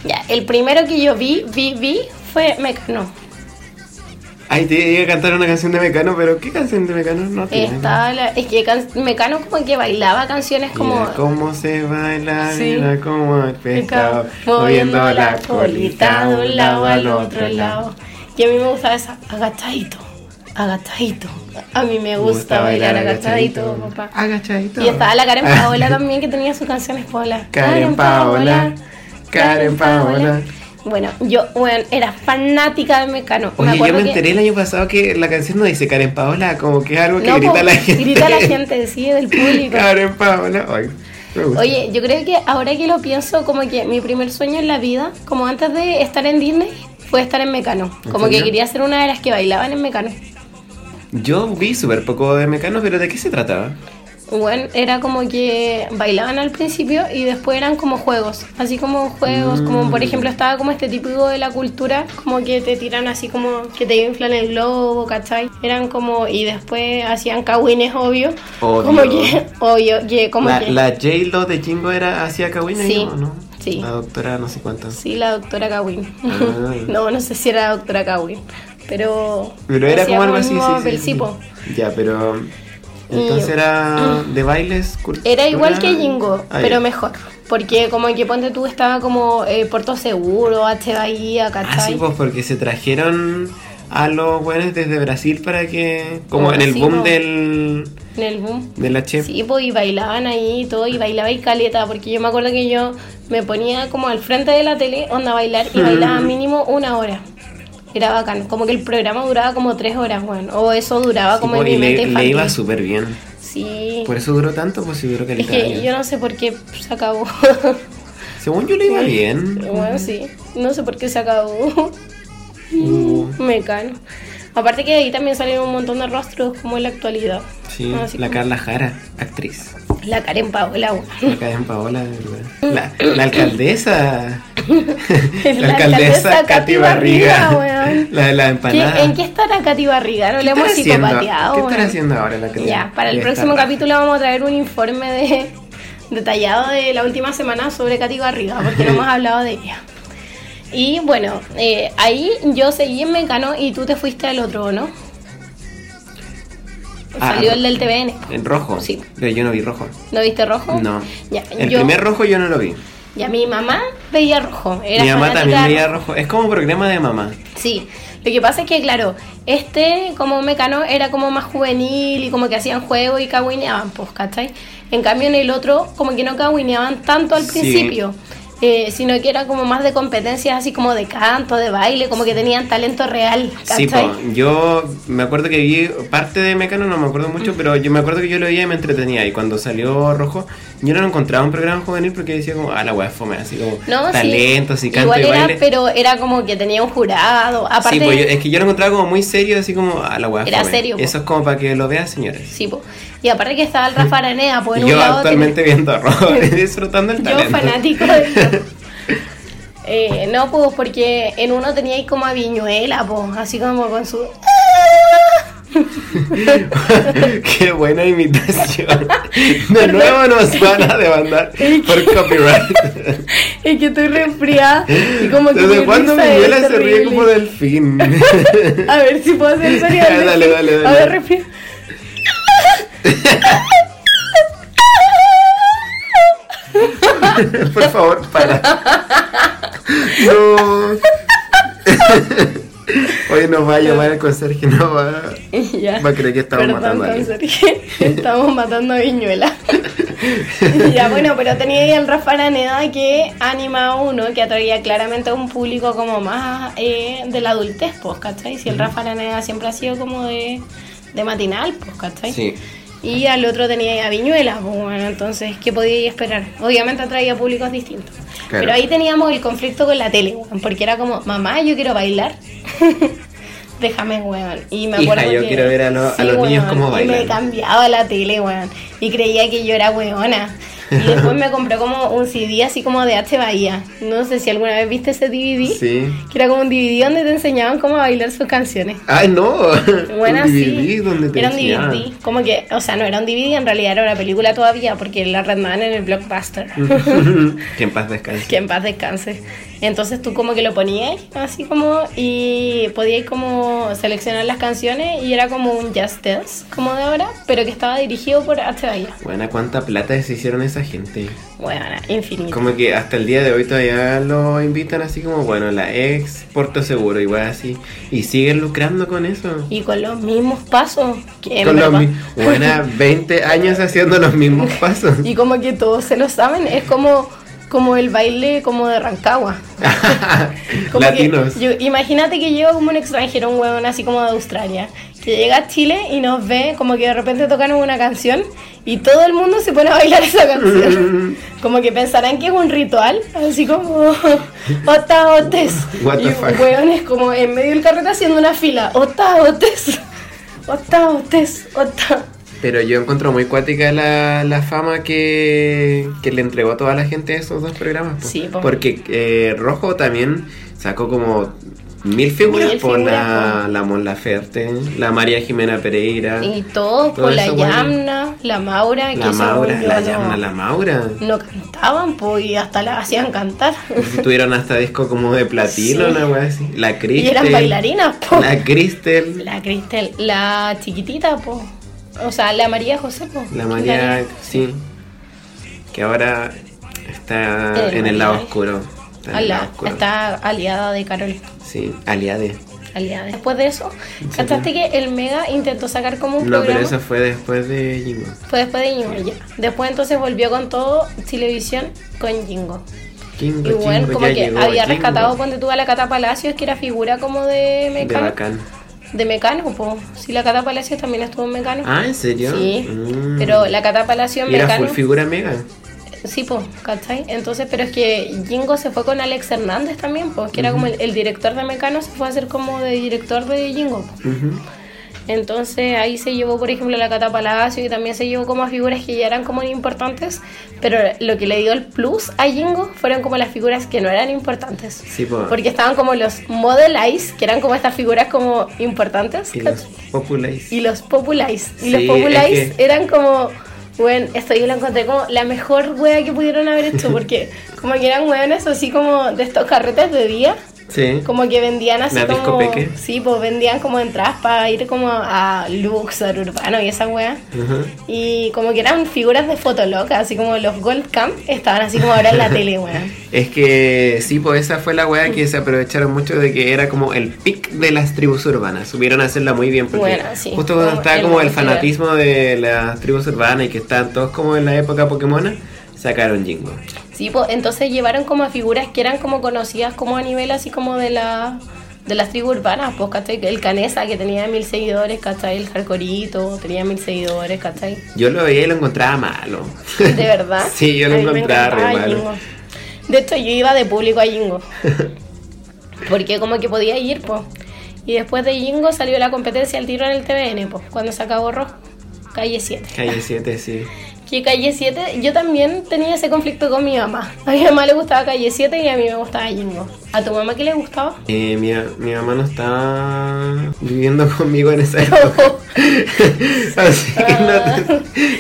Ya, el primero que yo vi, vi, vi, fue Mecano.
Ay, te iba a cantar una canción de Mecano, pero ¿qué canción de Mecano? No tiene.
Estaba la- es que can- Mecano como que bailaba canciones como...
Mira cómo se baila,
Sí.
mira cómo el pescado,
moviendo la colita de un lado al otro lado. Y a mí me gustaba esa, agachadito, agachadito. A mí me gusta bailar agachadito, papá.
Agachadito.
Y estaba la Karen Paola también que tenía sus canciones Paola.
Karen Paola, Karen Paola.
Bueno, yo bueno, era fanática de Mecano.
Oye, yo
acuerdo
me
que-
enteré el año pasado que la canción no dice Karen Paola, como que es algo que
No,
grita la gente.
grita la gente, sí, del público.
Karen Paola. Ay, me gusta.
Oye, yo creo que ahora que lo pienso, como que mi primer sueño en la vida, como antes de estar en Disney, fue estar en Mecano.
¿En
Como que quería ser una de las que bailaban en Mecano.
Yo vi súper poco de Mecano, pero ¿de qué se trataba?
Bueno, era como que bailaban al principio y después eran como juegos, así como juegos, como por
Mm.
ejemplo estaba como este típico de la cultura, como que te tiran así como que te inflan el globo, ¿cachai? Eran como, y después hacían cagüines, obvio,
Obvio.
como que, obvio, que como
la,
que...
la J-Lo de Jingo era hacia Kawina,
Sí,
¿no? ¿no?
sí.
La doctora no sé cuánto.
Sí, la doctora Cawin.
Ah.
no, no sé si era la doctora Cawin, pero...
Pero era
hacía
como algo así, sí, sí,
sí.
Ya, pero...
Y-
Entonces era de bailes cultura-
Era igual que Jingo,
Ah,
pero mejor. Porque como que ponte tú estaba como eh, Puerto Seguro, H Bahía,
Ah, sí,
¿cachai?
pues porque se trajeron a los buenos desde Brasil para que... Como en el
sí,
boom
po.
del...
en el boom.
De la chef.
Sí, pues y bailaban ahí y todo, y bailaba y caleta, porque yo me acuerdo que yo me ponía como al frente de la tele, onda a bailar, y bailaba mínimo una hora. Era bacán, como que el programa duraba como tres horas, bueno, o eso duraba
Sí,
como en
y
mi
le,
mente
le iba súper bien.
Sí,
Por eso duró tanto, pues si duró
es
caleta.
que
años.
yo no sé por qué se acabó.
Según yo le iba bien.
bueno, sí, no sé por qué se acabó.
Uh,
Mecano. Aparte que ahí también salieron un montón de rostros como en la actualidad.
sí, la
como-
Carla Jara, actriz.
La Karen Paola. weón.
La Karen Paola, verdad. La, la alcaldesa.
La
la
alcaldesa Katy Barriga.
La de la
¿Qué-
empanada.
¿En qué estará Katy Barriga? No
¿Qué
le hemos psicopateado.
¿Qué estará haciendo ahora la
Ya, para el próximo capítulo vamos a traer un informe de, detallado de la última semana sobre Katy Barriga, porque no hemos hablado de ella. Y bueno, eh, ahí yo seguí en Mecano y tú te fuiste al otro, ¿no?
Ah,
Salió el del TVN.
En rojo.
Sí.
Pero yo no vi rojo.
¿No viste rojo?
No.
Ya,
El
yo,
primer rojo yo no lo vi.
ya mi mamá veía rojo. Era
Mi mamá también veía
rojo.
Es como programa de mamá.
Sí, lo que pasa es que, claro, este como mecano era como más juvenil y como que hacían juegos y cagüineaban, pues, ¿cachai? En cambio, en el otro, como que no cagüineaban tanto al
Sí.
principio, eh, sino que era como más de competencias, así como de canto, de baile, como que tenían talento real,
Sí,
¿cachai?
po. yo me acuerdo que vi parte de Mecano, no me acuerdo
Mm.
mucho, pero yo me acuerdo que yo lo veía y me entretenía. Y cuando salió Rojo, yo no lo encontraba un programa juvenil porque decía como, ah, la es fome, así como
No, sí.
talentos y canto
Igual
y
era,
baile.
pero era como que tenía un jurado, aparte...
Sí, pues yo- es que yo lo encontraba como muy serio, así como, ah, la es
Era serio, po.
Eso es como para que lo vean, señores.
Sí, po. Y aparte que estaba el Rafa Aranea, pues en
yo
un lado
actualmente viendo Rojo, disfrutando el
Yo
talento.
fanático de. Eh, no, pues porque en uno tenía ahí como a Viñuela, pues, así como con su...
Qué buena imitación. De nuevo nos van a demandar por copyright.
Es que estoy resfriada y como que
¿Desde cuándo Viñuela se ríe como delfín?
A ver si puedo hacer sonido.
Ya, dale, dale, dale.
A ver, resfría.
Por favor, para. No. Hoy nos va a llamar el conserje, no va,
Ya.
va a creer que estamos
Perdón,
matando a alguien.
conserje. Estamos matando a Viñuela. ya, bueno, pero tenía ahí al Rafa Araneda que anima a uno que atraía claramente a un público como más eh, de la adultez, pues, ¿cachai? Si el Rafa Araneda siempre ha sido como de, de matinal, pues, ¿cachai?
Sí.
Y al otro tenía a Viñuela, pues bueno, entonces, ¿qué podía esperar? Obviamente atraía públicos distintos.
Claro.
Pero ahí teníamos el conflicto con la tele, porque era como, mamá, yo quiero bailar. Déjame, weón. Y me
Hija,
acuerdo
yo
que-
quiero ver a lo- a los niños cómo
Y me
bailan.
cambiaba la tele, weón. Y creía que yo era weona. Y después me compré como un CD así como de H Bahía. No sé si alguna vez viste ese DVD.
Sí.
Que era como un DVD donde te enseñaban cómo bailar sus canciones.
Ay, no.
Buena,
un DVD
sí.
donde te
era un. DVD. Como que, o sea, no era un DVD, en realidad era una película todavía, porque la redman en el blockbuster.
que en paz descanse.
que en paz descanse. Entonces tú como que lo ponías así como y podías como seleccionar las canciones y era como un Just Dance, como de ahora, pero que estaba dirigido por H. Bahía.
Buena, cuánta plata se hicieron esa gente.
Bueno, infinito.
Como que hasta el día de hoy todavía lo invitan así como, bueno, la ex Porto Seguro, igual así. Y siguen lucrando con eso.
Y con los mismos pasos. Que
Con los mi- buena, 20 años haciendo los mismos pasos.
Y como que todos se lo saben, es como, como el baile como de Rancagua. Como que
Latinos.
yo- imagínate que llega como un extranjero, un huevón así como de Australia, que llega a Chile y nos ve como que de repente tocan una canción y todo el mundo se pone a bailar esa canción. Como que pensarán que es un ritual, así como ota otes.
What the
y hueones como en medio del carrete haciendo una fila, ota otes, ota otes, ota.
Pero yo encuentro muy cuática la, la fama que, que le entregó a toda la gente esos dos programas. po.
Sí, po.
Porque eh, Rojo también sacó como mil figuras
Mil
por
figuras,
la,
po.
la Mon Laferte, la María Jimena Pereira,
Y todo,
Todo
por la
bueno.
Yamna, la Maura, que
la Maura, la
no-
Yamna, la Maura.
no cantaban, pues, y hasta la hacían cantar.
Tuvieron hasta disco como de platino,
Sí.
una wea así. La
y
Cristel.
eran bailarinas, pues.
La Cristel.
La Cristel, la chiquitita, pues. O sea, la María José, pues.
La María, sí. Que ahora está
El
en el lado oscuro. Está en el lado oscuro.
está aliada de Carol.
Sí, aliade.
Aliada. Después de eso? ¿cachaste que el Mega intentó sacar como un
No,
programa?
pero eso fue después de Jingo.
Fue después de Jingo, ya. Después entonces volvió con todo televisión con Jingo.
Jingo,
Y bueno,
Jingo,
como que
llegó,
había
Jingo.
rescatado, ponte tú a la Cata Palacios, que era figura como de
De
Mecano.
bacán.
De Mecano, pues. Sí, la Cata Palacios también estuvo en Mecano.
Ah, ¿en serio?
Sí,
Mm.
pero la Cata Palacios
Y era
Mecano.
full figura mega.
Sí, pues, ¿cachai? Entonces, pero es que Jingo se fue con Alex Hernández también, pues, que era como el, el director de Mecano, se fue a hacer como de director de Jingo. po.
Ujú.
Entonces ahí se llevó, por ejemplo, la Cata Palacio y también se llevó como a figuras que ya eran como importantes, pero lo que le dio el plus a Jingo fueron como las figuras que no eran importantes.
Sí, po.
Porque estaban como los Model Eyes, que eran como estas figuras como importantes.
Y los populares.
y los Populize. Y
Sí,
los Populize
es que-
eran como, bueno, esto yo lo encontré como la mejor wea que pudieron haber hecho, porque como que eran weones así como de estos carretes de día,
Sí.
como que vendían así
¿La
como...
discopeque?
Sí, pues vendían como entradas para ir como a Luxor, Urbano y esa wea.
Ujú.
Y como que eran figuras de fotoloca, así como los Gold Camp, estaban así como ahora en la tele, weón.
Es que sí, pues esa fue la weá que se aprovecharon mucho de que era como el pic de las tribus urbanas. Supieron hacerla muy bien porque
Bueno, sí,
justo cuando estaba
el
como el
momento
fanatismo de las tribus urbanas y que estaban todos como en la época Pokémon, sacaron Jingo.
Sí, pues entonces llevaron como a figuras que eran como conocidas como a nivel así como de la de las tribus urbanas, pues, ¿cachai? El Canesa que tenía mil seguidores, ¿cachai? El Jarcorito tenía mil seguidores, ¿cachai?
Yo lo veía y lo encontraba malo.
De verdad.
Sí, yo lo encontraba re malo.
Jingo. De hecho, yo iba de público a Jingo. Porque como que podía ir, pues. Y después de Jingo salió la competencia al tiro en el TVN, pues, cuando se acabó Rojo. Calle 7.
Calle 7, sí.
Que Calle 7, yo también tenía ese conflicto con mi mamá. A mi mamá le gustaba Calle 7 y a mí me gustaba Jingo. ¿A tu mamá qué le gustaba?
Eh, mi, mi mamá no estaba viviendo conmigo en esa época. Así que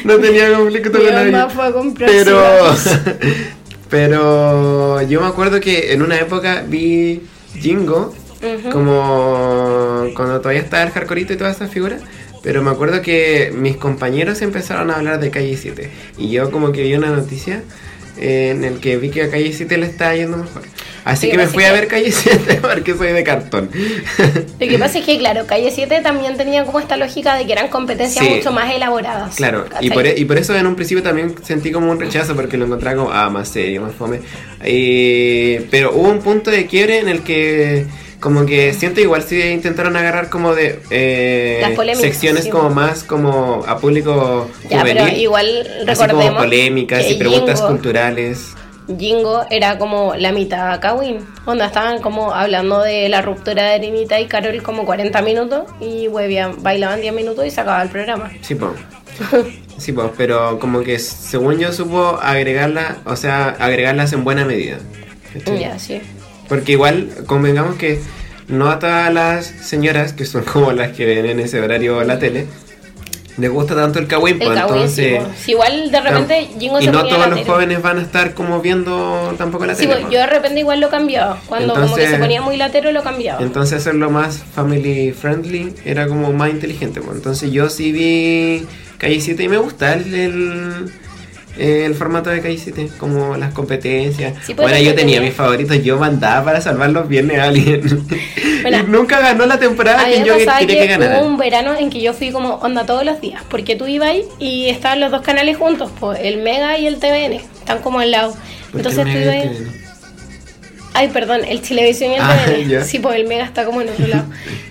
no, no tenía conflicto
Mi
con nadie.
mamá fue a comprar
Pero, pero yo me acuerdo que en una época vi Jingo, como cuando todavía estaba el Jarcorito y todas esas figuras. Pero me acuerdo que mis compañeros empezaron a hablar de Calle 7. Y yo como que vi una noticia eh, en el que vi que a Calle 7 le estaba yendo mejor. Así que
que
me fui a ver Calle 7 porque soy de cartón.
Lo que pasa es que, claro, Calle 7 también tenía como esta lógica de que eran competencias
Sí.
mucho más elaboradas.
Claro, y
¿cachai?
por, e- y por eso en un principio también sentí como un rechazo porque lo encontraba como, ah, más serio, más fome. Y- pero hubo un punto de quiebre en el que como que siento igual si intentaron agarrar como de eh, secciones como más como a público
Ya, pero
juvenil,
igual
así como
recordemos
polémicas y preguntas
Jingo-
culturales.
Jingo era como la mitad Kawin, donde estaban como hablando de la ruptura de Erinita y Carol como 40 minutos y huevían- bailaban 10 minutos y se acababa el programa.
Sí, pues. Sí, pues, pero como que según yo supo agregarla, o sea, agregarlas en buena medida.
Ya, sí.
Porque igual, convengamos que no a todas las señoras, que son como las que ven en ese horario la tele, les gusta tanto el pues
Kawin, sí,
entonces...
Si igual de repente Jingo
y
se
no todos los
tele.
jóvenes van a estar como viendo tampoco la
Sí,
tele.
pues,
pues.
yo de repente igual lo cambiaba. Cuando como que
Entonces-
se ponía muy latero lo cambiaba.
Entonces hacerlo más family friendly era como más inteligente. pues. Entonces yo sí vi Calle 7 y me gusta el, el, el formato de 7, como las competencias.
Sí,
bueno, yo tenía mis favoritos, yo mandaba para salvar los viernes a alguien.
Bueno,
y nunca ganó la temporada que yo quería
que,
que ganara.
hubo un verano en que yo fui como onda todos los días, porque tú ibas ahí y estaban los dos canales juntos, pues el Mega y el TVN, están como al lado.
¿Por qué
Entonces tú ibas? Ay, perdón, el Televisión y el
Ah,
TVN.
ya.
Sí, pues el Mega está como en otro lado.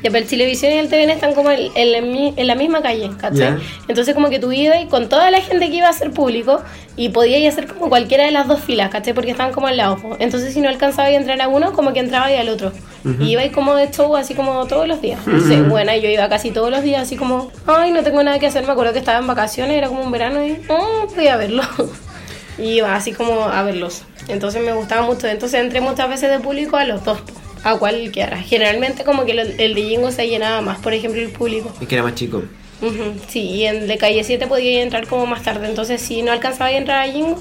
Ya, pero el Televisión y el TVN están como en, en en la misma calle, ¿cachai?
Ya.
Entonces como que tú ibas y con toda la gente que iba a ser público y podías hacer como cualquiera de las dos filas, ¿cachai? Porque estaban como al lado. po. Entonces si no alcanzaba a entrar a uno, como que entraba y al otro. Y iba ahí como de show así como todos los días. Entonces, bueno, yo iba casi todos los días así como, ay, no tengo nada que hacer. Me acuerdo que estaba en vacaciones, era como un verano y, oh, voy a verlo. Y iba así como a verlos. Entonces me gustaba mucho. Entonces entré muchas veces de público a los dos, a cualquiera. Generalmente como que lo- el de Jingo se llenaba más, por ejemplo, el público.
Es que era más chico.
Ujú, Sí, y en de calle 7 podía entrar como más tarde. Entonces si no alcanzaba a entrar a Jingo,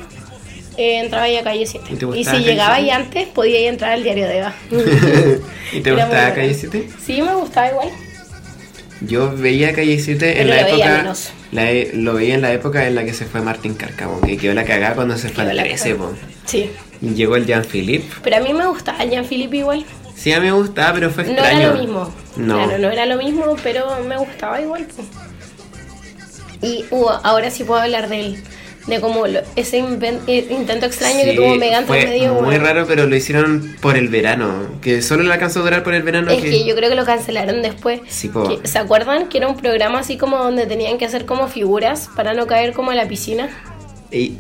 eh, entraba ya a calle 7.
¿Y
si llegaba
7?
ahí antes, podía ir a entrar al diario de Eva.
¿Y te
Era
gustaba. Calle 7?
Sí, me gustaba igual.
Yo veía Calle 7
Pero
en la
lo
época. la e- lo veía en la época en la que se fue Martín Cárcamo, que quedó la cagada cuando se fue al
la
13,
cagada.
po.
Sí.
Y Llegó el Jean-Philippe.
Pero a mí me gustaba Jean-Philippe igual.
Sí, a mí me gustaba, pero fue
No
extraño.
era lo mismo.
No.
Claro, no era lo mismo, pero me gustaba igual. po. Y uh, ahora sí puedo hablar de él. De como lo- ese eh, intento extraño que
Sí,
tuvo Megan entre medio.
muy
bueno.
raro, pero lo hicieron por el verano. Que solo le alcanzó a durar por el verano.
Es que yo creo que lo cancelaron después.
Sí.
Que- ¿Se acuerdan que era un programa así como donde tenían que hacer como figuras para no caer como a la piscina?
Y-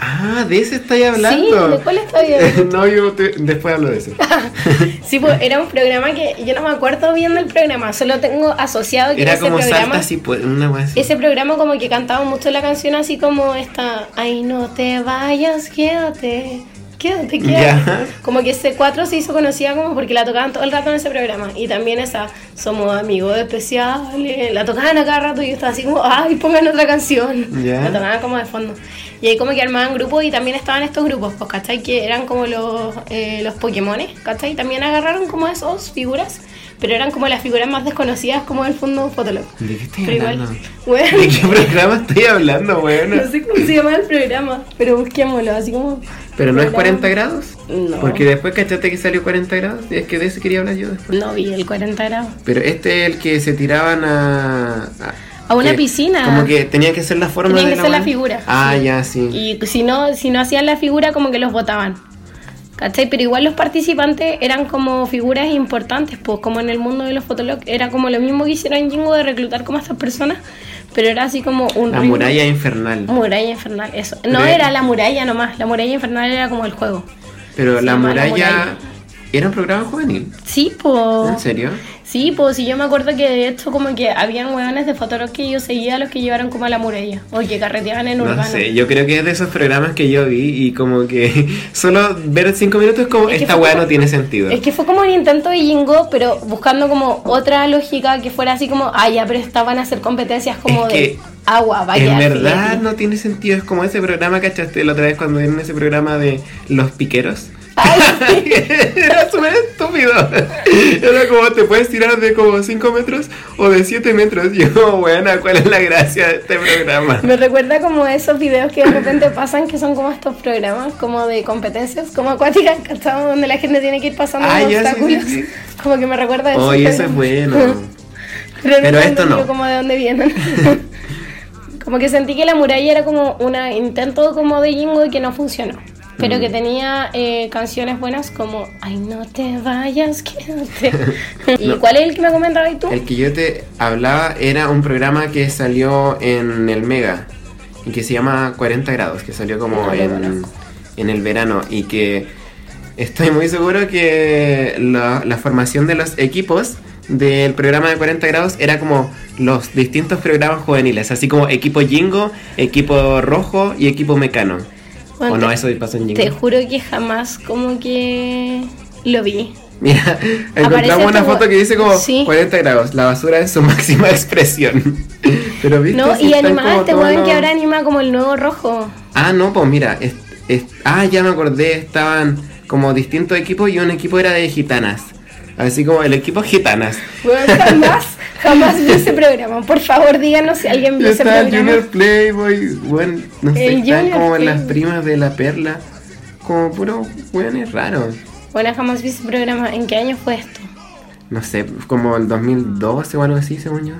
Ah, de ese estáis hablando.
Sí, ¿de cuál estoy hablando?
no, yo te- después hablo de ese.
Sí, pues era un programa que yo no me acuerdo bien del programa, solo tengo asociado que
Era
ese
como
programa.
salta así, pues, una así.
Ese programa como que cantaba mucho la canción así como esta, ay no te vayas, quédate, quédate, quédate.
Ya.
Como que ese 4 se hizo conocida como porque la tocaban todo el rato en ese programa. Y también esa, somos amigos especiales, la tocaban a cada rato y yo estaba así como, ay, pongan otra canción.
Ya.
La tocaban como de fondo. Y ahí como que armaban grupos y también estaban estos grupos, pues, ¿cachai? Que eran como los, eh, los Pokémones, ¿cachai? También agarraron como esos figuras, pero eran como las figuras más desconocidas como del fondo Fotolog.
¿De qué estoy
Pero igual,
hablando?
bueno,
¿De qué programa estoy hablando, weón?
no sé cómo se llama el programa, pero busquémoslo, así como...
¿Pero no es
programa.
40 grados?
No.
Porque después cachaste que salió 40 grados. Y es que de ese quería hablar yo después.
No vi el 40 grados.
Pero este es el que se tiraban a.
A una
que-
piscina.
Como que tenían que ser la forma
Tenían
de
que ser la
wea.
figura,
Ah,
sí.
ya, sí.
Y si no, si no hacían la figura, como que los votaban. ¿Cachai? Pero igual los participantes eran como figuras importantes, pues como en el mundo de los fotologs era como lo mismo que hicieron Jingo de reclutar como a estas personas, pero era así como un
La
ritmo-
muralla infernal.
Muralla infernal, eso. No
Pero-
era la muralla nomás, la muralla infernal era como el juego.
Pero la. Muralla. Era un programa juvenil.
Sí, pues.
¿En serio?
Sí, pues sí, yo me acuerdo que de hecho como que habían hueones de Fotolog que yo seguía los que llevaron como a la muralla o que carreteaban en
No
urbano.
sé, yo creo que es de esos programas que yo vi y como que solo ver cinco minutos es como
Es
esta
como-
no tiene sentido.
Es que fue como un intento de Jingo, pero buscando como otra lógica que fuera así como, ah, ya, pero estaban a hacer competencias como
Es
de agua, vaya.
en verdad no tiene sentido, es como ese programa, ¿cachaste? La otra vez cuando vieron ese programa de los piqueros.
Ay,
Era súper estúpido. Era como te puedes tirar de como 5 metros o de 7 metros. Yo, buena, ¿cuál es la gracia de este programa?
Me recuerda como esos videos que de repente pasan, que son como estos programas, como de competencias, como acuáticas, ¿cachai? Donde la gente tiene que ir pasando
Ah,
los obstáculos.
sí, sí.
Como que me recuerda a esos
Oye, eso es bueno.
Pero,
Pero esto no.
como de dónde vienen. como que sentí que la muralla era como un intento como de Jingo y que no funcionó. Pero
Mm.
que tenía eh, canciones buenas como Ay, no te vayas, quédate. ¿Y
No.
cuál es el que me comentabas tú?
El que yo te hablaba era un programa que salió en el Mega y que se llama 40 grados, que salió como
No lo
en, en el verano y que estoy muy seguro que la, la formación de los equipos del programa de 40 grados era como los distintos programas juveniles, así como equipo Jingo, equipo Rojo y equipo Mecano.
Bueno,
¿O no
te-
eso pasó en Jingo?
Te juro que jamás como que lo vi.
Mira, encontramos una
como-
foto que dice como
Sí.
40 grados, la basura es su máxima expresión. Pero viste,
No,
Sí,
y este
todos
weón que ahora anima como el nuevo rojo.
Ah, no, pues mira, es- es- ah, ya me acordé, estaban como distintos equipos y un equipo era de gitanas. Así como el equipo gitanas.
Jamás, jamás vi ese programa. Por favor, díganos si alguien vio ese programa.
Junior Playboy, bueno, no sé,
El Junior
como las
Playboy.
primas de la perla, como puro weones raros.
Bueno, jamás vi ese programa. ¿En qué año fue esto?
No sé, como el 2012 o algo así, según yo.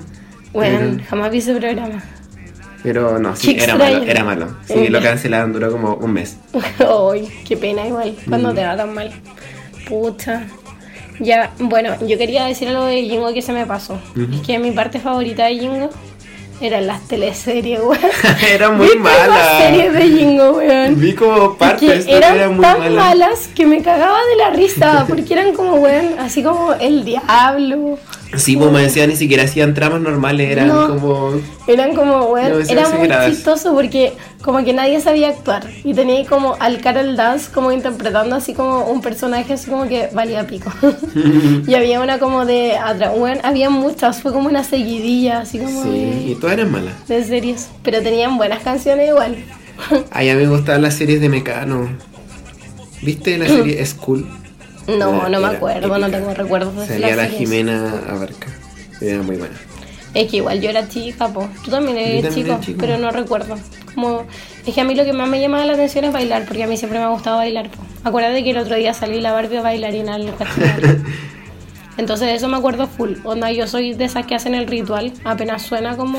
Bueno,
Pero-
jamás vi ese programa.
Pero no, sí, era malo, era malo. Sí,
Eh,
lo cancelaron, duró como un mes.
Ay, qué pena igual,
Mm.
cuando te va tan mal. Pucha. Ya, bueno, yo quería decir algo de Jingo que se me pasó. Es que mi parte favorita de Jingo eran las teleseries, weón.
era muy
¿Viste las series de Jingo, weón?
Vi como partes,
eran
muy
tan
mala.
malas que me cagaba de la risa, porque eran como, weón, así como el diablo.
Sí, pues me decía, ni siquiera hacían tramas normales, eran
No.
como...
Eran como, weón, era muy chistoso porque como que nadie sabía actuar. Y tenía como al Carol Dance como interpretando así como un personaje así como que valía pico. y había una como de weón, había muchas, fue como una seguidilla así como
Sí, y todas eran malas.
de series. Pero tenían buenas canciones igual.
Ay, a mí me gustaban las series de Mecano. ¿Viste la serie School?
no,
Era-
no me acuerdo, no tengo recuerdos de las
la
series.
Jimena Abarca. Era muy buena.
Es que igual yo era chica, po. Tú también eres chico,
chico.
pero no recuerdo. Como, es que a mí lo que más me llamaba la atención es bailar, porque a mí siempre me ha gustado bailar, po. Acuérdate que el otro día salí la Barbie bailarina al cachinar. Entonces de eso me acuerdo full. Onda, yo soy de esas que hacen el ritual, apenas suena como...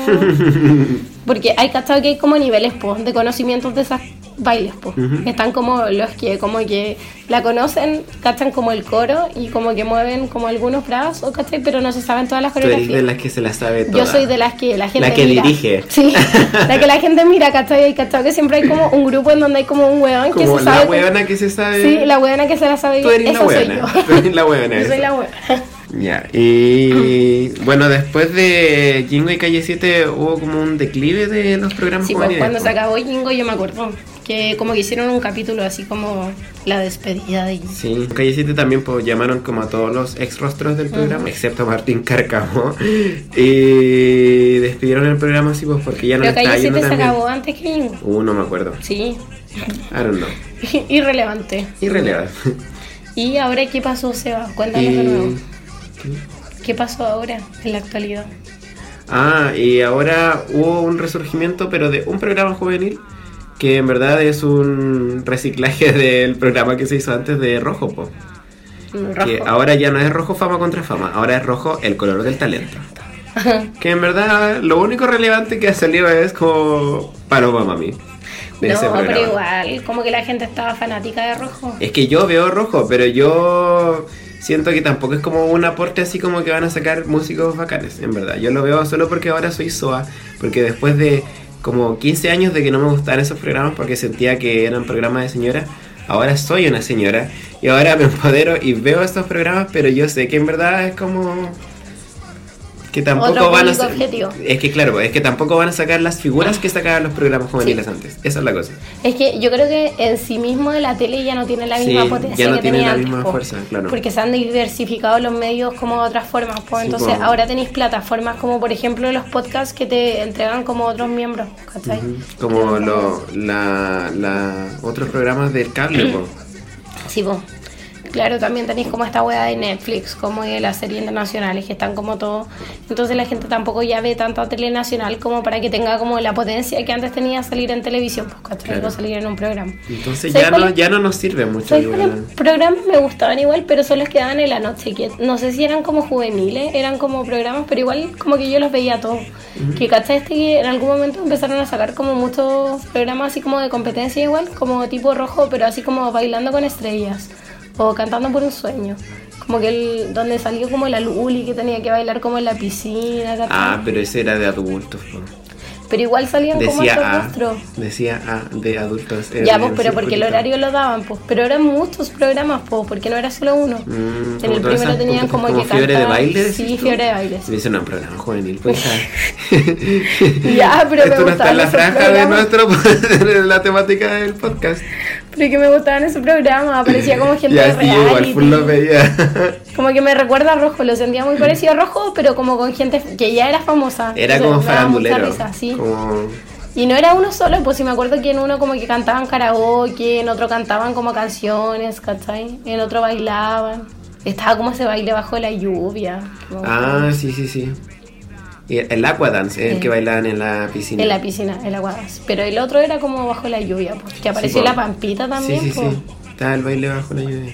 Porque hay cachado que hay como niveles, po, de conocimientos de esas bailes.
Ujú.
Están como los que como que la conocen, cachan como el coro y como que mueven como algunos brazos, ¿cachai? Pero no se saben todas las
Tú eres
coreografías.
de las que se la sabe.
Yo soy de las que la gente
La que
mira.
dirige.
Sí, la que la gente mira, ¿cachai? Y cachai que siempre hay como un grupo en donde hay como un weón que se
la
sabe.
huevona que se sabe.
Sí, la weona que se la sabe
Tú eres la
Esa soy
huevona.
yo.
Tú eres la huevona.
Yo soy la weona.
Ya, y bueno, después de Jingo y Calle 7 hubo como un declive de los programas
Sí, pues cuando se acabó Jingo yo me acuerdo que como que hicieron un capítulo así como la despedida de.
Sí, Calle 7 también pues, llamaron como a todos los ex rostros del programa, excepto a Martín Cárcamo. Y despidieron el programa así pues porque ya no
Pero Calle
yendo
7 se
tan bien.
acabó antes que Jingo.
Uh, no me acuerdo.
Sí,
I don't know.
irrelevante.
Irrelevante.
¿Y ahora qué pasó, Seba? Cuéntanos de nuevo.
Y...
¿Qué pasó ahora en la actualidad?
Ah, y ahora hubo un resurgimiento, pero de un programa juvenil que en verdad es un reciclaje del programa que se hizo antes de Rojo, po.
Rojo.
Que ahora ya no es Rojo Fama contra Fama, ahora es Rojo el color del talento. que en verdad lo único relevante que ha salido es como Paloma Mami. De
No, pero igual, como que la gente estaba fanática de rojo.
Es que yo veo rojo, pero yo siento que tampoco es como un aporte así como que van a sacar músicos bacanes, en verdad. Yo lo veo solo porque ahora soy SOA, porque después de como 15 años de que no me gustaban esos programas porque sentía que eran programas de señora, ahora soy una señora y ahora me empodero y veo estos programas, pero yo sé que en verdad es como que tampoco
Otro
van a
objetivo.
es que claro, es que tampoco van a sacar las figuras que sacaban los programas juveniles antes. Esa es la cosa.
Es que yo creo que en sí mismo de la tele ya no tiene la
Sí,
misma potencia
ya no
que
tiene
tenía
la
antes,
misma
po.
fuerza, claro.
Porque se han diversificado los medios como de otras formas. po.
Sí,
Entonces
po.
ahora tenéis plataformas como por ejemplo los podcasts que te entregan como otros miembros, ¿cachai?
Como lo, la, la- otros programas del cable.
Sí, po. Claro, también tenéis como esta wea de Netflix, como de las series internacionales que están como todo. Entonces la gente tampoco ya ve tanta tele nacional como para que tenga como la potencia que antes tenía salir en televisión, pues ¿cachai?
Claro.
O salir en un programa.
Entonces
¿Sabes
ya no, ya no nos sirve mucho.
¿Sabes
igual.
cuáles programas me gustaban igual, pero solo quedaban en la noche? Que no sé si eran como juveniles, eran como programas, pero igual como que yo los veía todos. Que cachai este que en algún momento empezaron a sacar como muchos programas así como de competencia igual, como tipo rojo, pero así como bailando con estrellas o cantando por un sueño. Como que el, donde salió como la Luli que tenía que bailar como en la piscina, ¿cachai?
Ah, pero ese era de adultos. po.
pero igual salían como
Decía
estos
A.
rostros.
Decía A de adultos.
Ya,
de
pues, pero porque el horario lo daban, pues. Pero eran muchos programas, pues, porque no era solo uno.
Mm,
en
como
el primero tenían como,
como
que
fiebre de
cantaban-
baile,
Sí, fiebre de baile.
Se dice, no, un programa juvenil, pues.
Ya, pero me
Esto no está en la franja de nuestro, de la temática del podcast.
Pero que me gustaban esos programas, aparecía como gente
Ya,
de
sí, igual full lo veía.
Como que me recuerda a Rojo, lo sentía muy parecido a Rojo, pero como con gente que ya era famosa.
Era
sea,
como farandulero.
risa, sí.
Como...
Y no era uno solo, pues sí me acuerdo que en uno como que cantaban karaoke, en otro cantaban como canciones, ¿cachai? En otro bailaban. Estaba como ese baile bajo la lluvia.
Ah, sí, sí, sí. Y el aquadance, el
Sí.
que bailaban en la piscina.
En la piscina, en la Guadas. Pero el otro era como bajo la lluvia, pues, que apareció la pampita también,
Sí, sí, sí. Estaba el baile bajo la lluvia.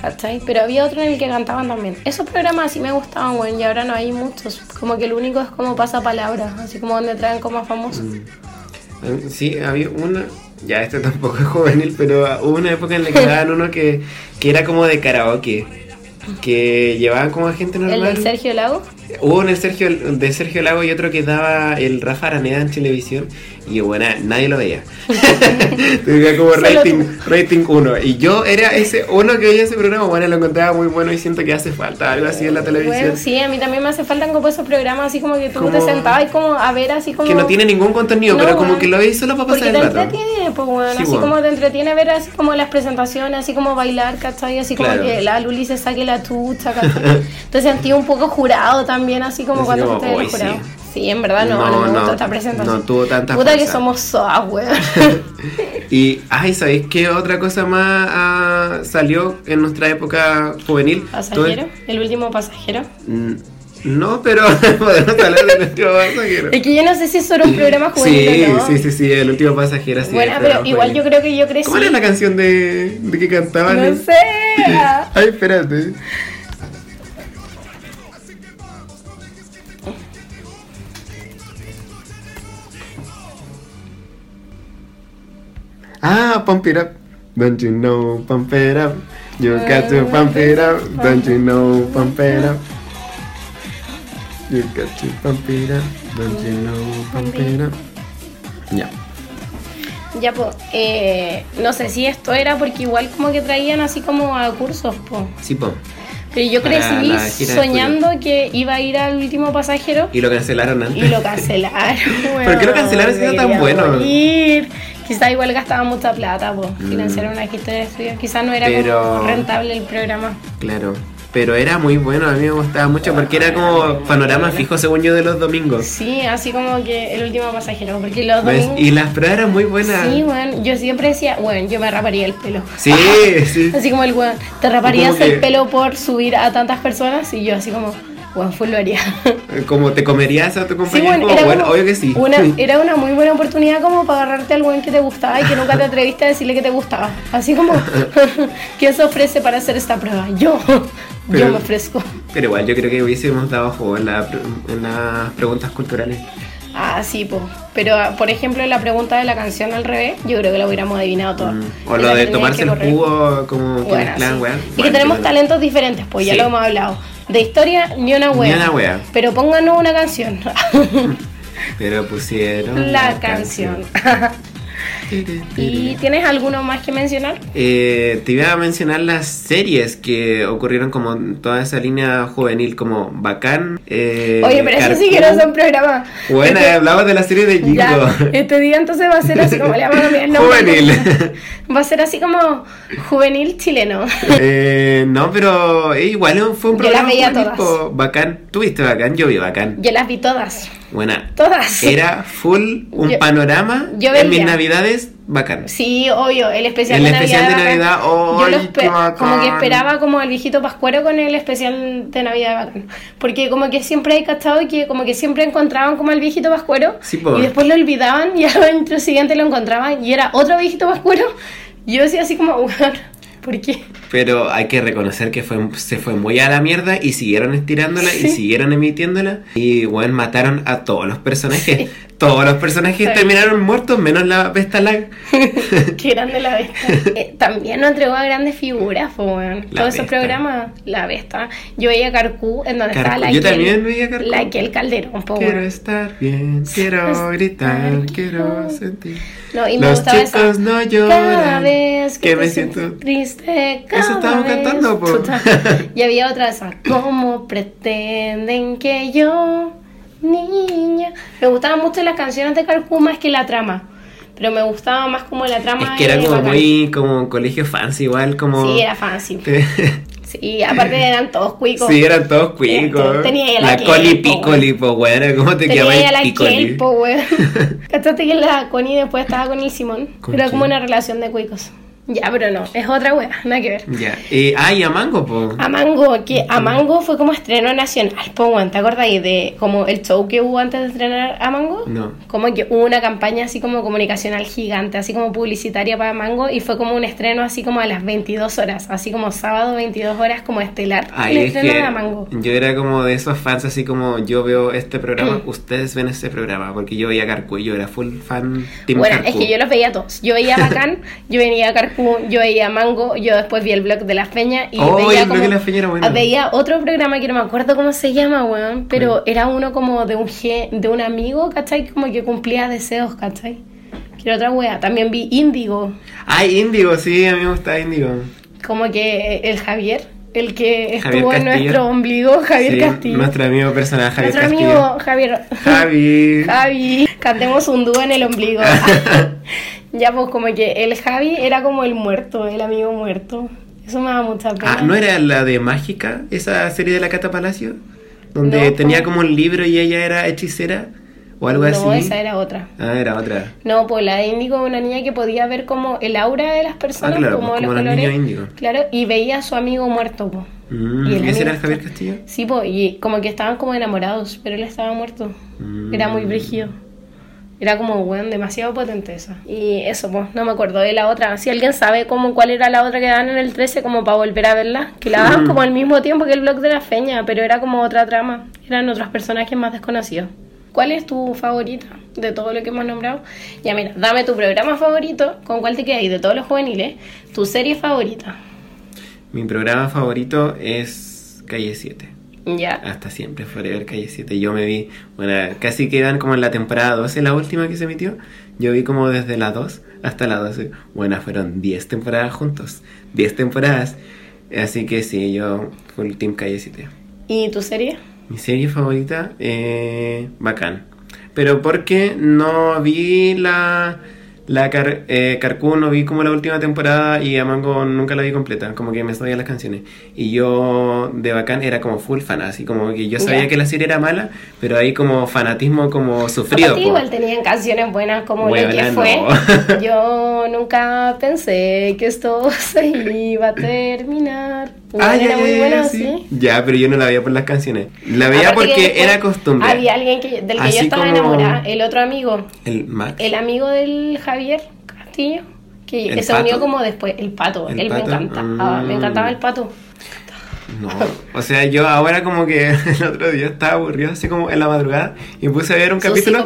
¿cachai? Pero había otro en el que cantaban también. Esos programas sí me gustaban, bueno, y ahora no hay muchos. Como que el único es como pasapalabra, así como donde traen como a famosos.
Mm. Sí, había una. Ya, este tampoco es juvenil, pero hubo una época en la que daban uno que, que era como de karaoke. Que llevaban como a gente normal.
El del Sergio Lago.
Hubo un de Sergio, de Sergio Lago y otro que daba el Rafa Araneda en televisión. Y bueno, nadie lo veía. Tenía como rating, rating 1. Y yo era ese uno que veía ese programa. Bueno, lo encontraba muy bueno y siento que hace falta algo así en la televisión.
Bueno, sí, a mí también me hace falta como esos programas así como que tú
Como-
te sentabas y como a ver así como...
Que no tiene ningún contenido,
No,
pero como
bueno.
que lo veis solo para pasar
te
el rato.
entretiene, pues bueno,
Sí,
así
bueno.
como te entretiene ver así como las presentaciones, así como bailar, ¿cachai? Así como
Claro.
que la Luli se saque la tucha, ¿cachai? Te sentí un poco jurado también, así como
Así
cuando
como,
fuiste del
"Uy,
jurado.
sí".
Sí. en verdad no, no,
No,
me
no,
gustó esta presentación.
no tuvo tanta
Puta que
fuerza.
somos soas, weón.
Y, ay, ¿sabéis qué otra cosa más ah, salió en nuestra época juvenil?
¿Pasajero? ¿El último pasajero?
Mm, No, pero podemos hablar del último pasajero.
Es que yo no sé si eso era un programa juvenil
Sí,
o no.
sí, sí, sí, el último pasajero. Sí,
Bueno,
el
pero igual yo creo que yo crecí...
¿Cómo era la canción de, de que cantaban?
No sé.
Ay, espérate. Ah, pump it up. Don't you know, pump it up. You got to pump it up. Don't you know, pump it up. You got to pump it up. Don't you know, pump it up. Ya.
Ya, pues, eh, no sé si esto era porque igual como que traían así como a cursos, pues.
Sí, po.
Pero yo crecí soñando que iba a ir al último pasajero
Y lo cancelaron antes.
y lo cancelaron.
¿Por qué lo cancelaron si era tan bueno?
morir. Quizá igual gastaban mucha plata, pues, financiar una gira de estudios. Quizá no era
Mm. Pero-
como rentable el programa.
Claro. Pero era muy bueno, a mí me gustaba mucho porque era como panorama fijo según yo de los domingos.
Sí, así como que el último pasajero, porque los domingos...
Y las pruebas eran muy buenas.
Sí, bueno, yo siempre decía, bueno, yo me raparía el pelo.
Sí, sí.
Así como el weón, te raparías
que-
el pelo por subir a tantas personas y yo así como, lo haría.
Como te comerías a tu
Sí,
compañero.
bueno,
como,
era,
bueno,
como
obvio que sí.
una, era una muy buena oportunidad como para agarrarte al weón que te gustaba y que nunca te atreviste a decirle que te gustaba. Así como, ¿quién se ofrece para hacer esta prueba? Yo,
Pero-
yo me ofrezco.
Pero igual yo creo que hubiésemos dado juego en, la, en las preguntas culturales.
Ah, sí, po. Pero, por ejemplo, la pregunta de la canción al revés, yo creo que la hubiéramos adivinado toda.
Mm. O lo de tomarse el jugo como que
Bueno,
mezclan,
sí.
weá.
Y que tenemos talentos diferentes, pues ya lo hemos hablado. De historia, ni una wea.
Ni una wea.
Pero pónganos una canción.
Pero pusieron
la canción. ¿Y tienes alguno más que mencionar?
Eh, te iba a mencionar las series que ocurrieron como toda esa línea juvenil, como Bacán. Eh,
Oye, pero eso sí que no son programas.
Bueno,
Este-
hablabas de la serie de Jingo.
Este día entonces va a ser así como le vamos a nombre.
Juvenil.
Va a ser así como juvenil chileno.
Eh, no, pero eh, igual fue un
Yo las
programa
veía todas.
Bacán. ¿Tuviste Bacán? Yo vi Bacán.
Yo las vi todas.
Buena.
Todas.
Era full un
Yo-
panorama
yo
en mis navidades bacán.
Sí, obvio, el especial
El
de
especial
Navidad.
de. Navidad,
Yo
¡ay,
lo espe-
qué bacán!
como que esperaba como el viejito pascuero con el especial de Navidad bacán. Porque como que siempre hay cachado que como que siempre encontraban como el viejito pascuero
Sí,
y después lo olvidaban y al año siguiente lo encontraban y era otro viejito pascuero. Yo decía así como, "Weón, ¿por qué?
Pero hay que reconocer que fue, se fue muy a la mierda y siguieron estirándola y
Sí.
siguieron emitiéndola. Y bueno, mataron a todos los personajes. Todos los personajes
Sí.
terminaron muertos, menos la Vesta Lag.
Qué grande la Vesta. Eh, también nos entregó a grandes figuras.
La
Todos esos programas, la Vesta. Yo veía Carcú en donde
Carcú.
estaba la
Yo también veía Carcú.
La Kel Calderón, po,
Quiero estar bien, quiero gritar, quiero sentir.
No, y me
Los
gustaba
chicos
esa.
no
Cada
lloran.
vez que,
que me siento-
triste, cada
Eso estábamos
vez.
cantando.
Y había otra de esas. ¿Cómo pretenden que yo, niña? Me gustaban mucho las canciones de Carcú más que la trama. Pero me gustaba más como la trama.
Es que era como
Bacán.
muy como colegio fancy igual, como...
Sí, era fácil. Sí, aparte eran todos cuicos.
Sí, eran todos cuicos.
Tenía la
La Coli Piccoli, po, weón. ¿Cómo te
Tenía a la
Piccoli?
Po, weón. ¿Cachaste que la Connie después estaba con el Simón?
¿Con
Era
quién?
como una relación de cuicos. Ya, pero no, es otra wea, nada que ver.
Ya. Y, ah, y a Mango, po.
A Mango, que a Mango fue como estreno nacional, po. ¿Te ahí de como el show que hubo antes de estrenar a Mango?
No.
Como que hubo una campaña así como comunicacional gigante, así como publicitaria para Mango, y fue como un estreno así como a las 22 horas, así como sábado 22 horas como estelar.
Ay,
el
es
estreno
que
de Mango.
yo era como de esos fans, así como yo veo este programa,
Mm.
ustedes ven este programa, porque yo veía Carcu y yo era full fan Team
Bueno,
Carcu.
es que yo los veía todos. Yo veía Bacán, yo veía Carcú, yo veía Mango, yo después vi el blog de la Feña y
Oh,
veía
el blog
como-
de la Feña era bueno.
Veía otro programa que no me acuerdo cómo se llama, weón, pero era uno como de un de un amigo, ¿cachai? Como que cumplía deseos, ¿cachai? Que era otra wea. También vi Índigo,
Ay, Índigo, sí, a mí me gusta Índigo.
como que el Javier, el que estuvo en nuestro ombligo, Javier
Sí,
Castillo.
Nuestro amigo personal, Javier
Nuestro
Castillo.
amigo Javier.
Javi.
Javi, cantemos un dúo en el ombligo. ya, pues como que el Javi era como el muerto, el amigo muerto. Eso me da mucha pena.
Ah, ¿no era la de Mágica? Esa serie de la Cata Palacio. Donde
No,
tenía
po.
como un libro y ella era hechicera. O algo así.
No, esa era otra.
Ah, era otra.
No, pues la de Índigo, una niña que podía ver como el aura de las personas,
Ah, claro,
como,
pues,
los
como los
colores.
niños índigo.
Claro, y veía a su amigo muerto, pues.
Mm,
Y el
¿y ese era el Javier Castillo?
Sí, pues, y como que estaban como enamorados, pero él estaba muerto.
Mm.
Era muy brígido. Era como, weón, demasiado potente esa. Y eso, pues, no me acuerdo de la otra. Si alguien sabe como cuál era la otra que daban en el 13, como para volver a verla, que la daban como al mismo tiempo que el blog de la feña, pero era como otra trama. Eran otros personajes más desconocidos. ¿Cuál es tu favorita de todo lo que hemos nombrado? Ya, mira, dame tu programa favorito, con cuál te quedas de todos los juveniles, tu serie favorita.
Mi programa favorito es Calle 7.
Ya.
Hasta siempre, Forever Calle 7. Yo me vi, bueno, casi quedan como en la temporada 12, la última que se emitió. Yo vi como desde la 2 hasta la 12. Bueno, fueron 10 temporadas juntos. 10 temporadas. Así que sí, yo full Team Calle 7.
¿Y tu serie?
Mi serie favorita, eh, bacán. Pero porque no vi la, la Car, eh, no vi como la última temporada y a Mango nunca la vi completa, como que me sabía las canciones. Y yo de bacán era como full fan, así como que yo sabía
Ya.
que la serie era mala, pero hay como fanatismo como sufrido. Po.
igual tenían canciones buenas como lo
Buena,
que fue.
no.
Yo nunca pensé que esto se iba a terminar.
Ah, ya,
muy
ya,
buena,
sí.
sí.
Ya, pero yo no la veía por las canciones. La veía
Aparte
porque era costumbre.
Había alguien que, del que
Así
yo estaba
como-
enamorada, el otro amigo,
El Max.
el amigo del Javier Castillo, que
¿El
se unió como después, el pato,
¿El
él
pato?
me encantaba,
Mm.
me encantaba el pato.
No, o sea, yo ahora como que el otro día estaba aburrido así como en la madrugada y puse a ver un capítulo.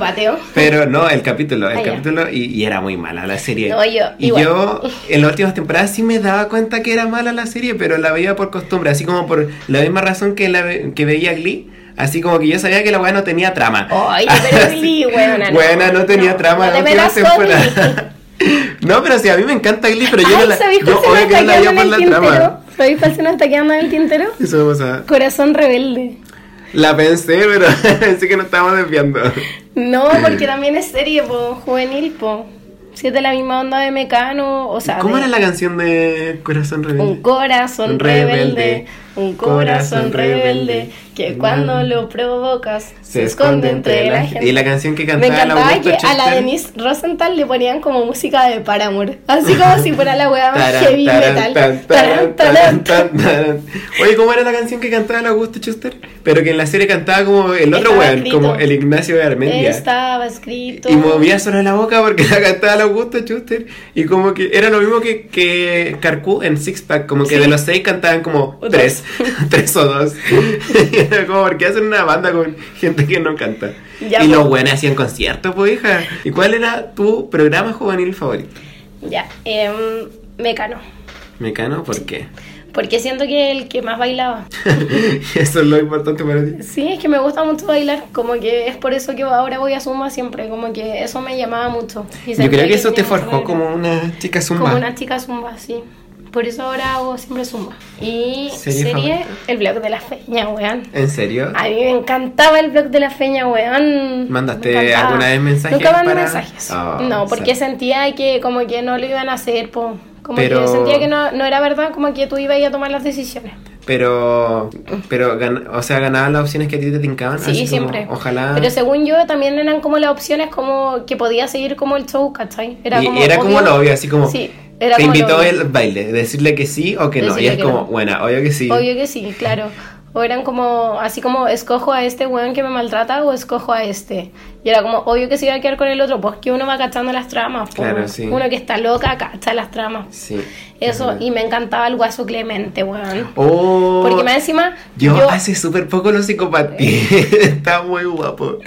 Pero no, el capítulo, el
Ah,
capítulo y, y era muy mala la serie.
No, yo,
y
igual.
yo en las últimas temporadas sí me daba cuenta que era mala la serie, pero la veía por costumbre, así como por la misma razón que, la, que veía Glee. Así como que yo sabía que la weá no tenía trama.
Ay, pero Glee, weona, no.
Buena, no tenía
No,
trama
no
la temporada. No, pero sí, a mí me encanta Glee, pero yo
Ay,
no la,
¿sabéis
yo obvio que no la veía por la trama.
¿Sabéis cuál se nos está quedando en el tintero?
Eso pasa.
Corazón rebelde.
La pensé, pero pensé que nos estábamos desviando.
No, porque también es serie, po, juvenil, po. Si es de la misma onda de Mecano, o sea,
¿Cómo
de
era la canción de Corazón Rebelde?
un corazón
Rebelde.
rebelde. Un corazón rebelde que cuando lo provocas se esconde entre la gente.
Y la canción que
Me
cantaba la
encantaba
Augusto
que a la
Chester.
Denise Rosenthal le ponían como música de Paramore, así como si fuera la weá más heavy metal.
Oye, ¿cómo era la canción que cantaba el Augusto Schuster? Pero que en la serie cantaba como el otro weón, como el Ignacio de Armendia.
Estaba escrito.
Y movía solo la boca porque la cantaba el Augusto Schuster. Y como que era lo mismo que, que Carcú en Six Pack, como que
Sí.
de los seis cantaban como tres, tres o dos. Como porque hacen una banda con gente que no canta.
Ya,
y
pues.
los buenos hacían conciertos, pues hija. ¿Y cuál era tu programa juvenil favorito?
Ya, em, Mecano.
Mecano, ¿por qué?
Porque siento que el que más bailaba.
Eso es lo importante para ti.
Sí, es que me gusta mucho bailar. Como que es por eso que ahora voy a Zumba siempre. Como que eso me llamaba mucho. Y
Yo creo que eso te forjó como una chica zumba.
Como una chica Zumba, sí. Por eso ahora hago siempre Zumba. Y
¿Serie favorita?
el blog de la feña, weón.
¿En serio?
A mí me encantaba el blog de la feña, weón.
¿Mandaste alguna vez mensajes
Nunca mandé
para-
mensajes.
Oh,
no, porque sentía que como que no lo iban a hacer, po. Como
Pero-
que sentía que no, no era verdad, como que tú ibas a tomar las decisiones.
Pero, pero gan- o sea, ganaban las opciones que a ti te tincaban.
Sí,
así como,
siempre.
Ojalá.
Pero según yo, también eran como las opciones como que podía seguir como el show, ¿cachai?
y era como lo obvio, así como.
Sí, era
te invitó el baile, decirle que sí o que no. Y es como,
no.
bueno, obvio que sí.
Obvio que sí, claro. O eran como, así como, escojo a este weón que me maltrata o escojo a este. Y era como, obvio que se iba a quedar con el otro, pues que uno va cachando las tramas.
Claro, sí.
Uno que está loca cacha las tramas.
Sí.
Eso,
Ajá.
y me encantaba el guaso Clemente, weón.
Oh,
Porque más encima,
yo,
yo,
hace súper poco lo psicopatí. Está muy guapo.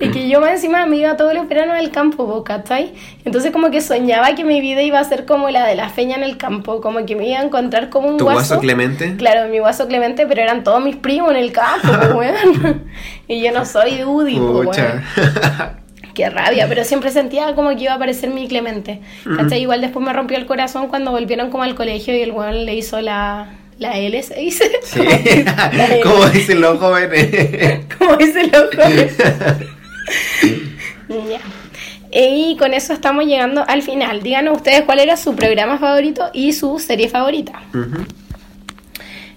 y que yo más encima me iba todos los veranos al campo, po, ¿cachai? Entonces como que soñaba que mi vida iba a ser como la de la feña en el campo, como que me iba a encontrar como un
¿Tu
guaso.
guaso Clemente?
Claro, mi guaso Clemente, pero eran todos mis primos en el campo, po, weón. Y yo no soy de Udi, po, weón. Qué rabia, pero siempre sentía como que iba a aparecer mi Clemente. ¿Cachai? Igual después me rompió el corazón cuando volvieron como al colegio y el weón le hizo la, la L, se dice.
Sí. Como dicen los jóvenes.
Como dice loco. ya. Y con eso estamos llegando al final. Díganos ustedes cuál era su programa favorito y su serie favorita.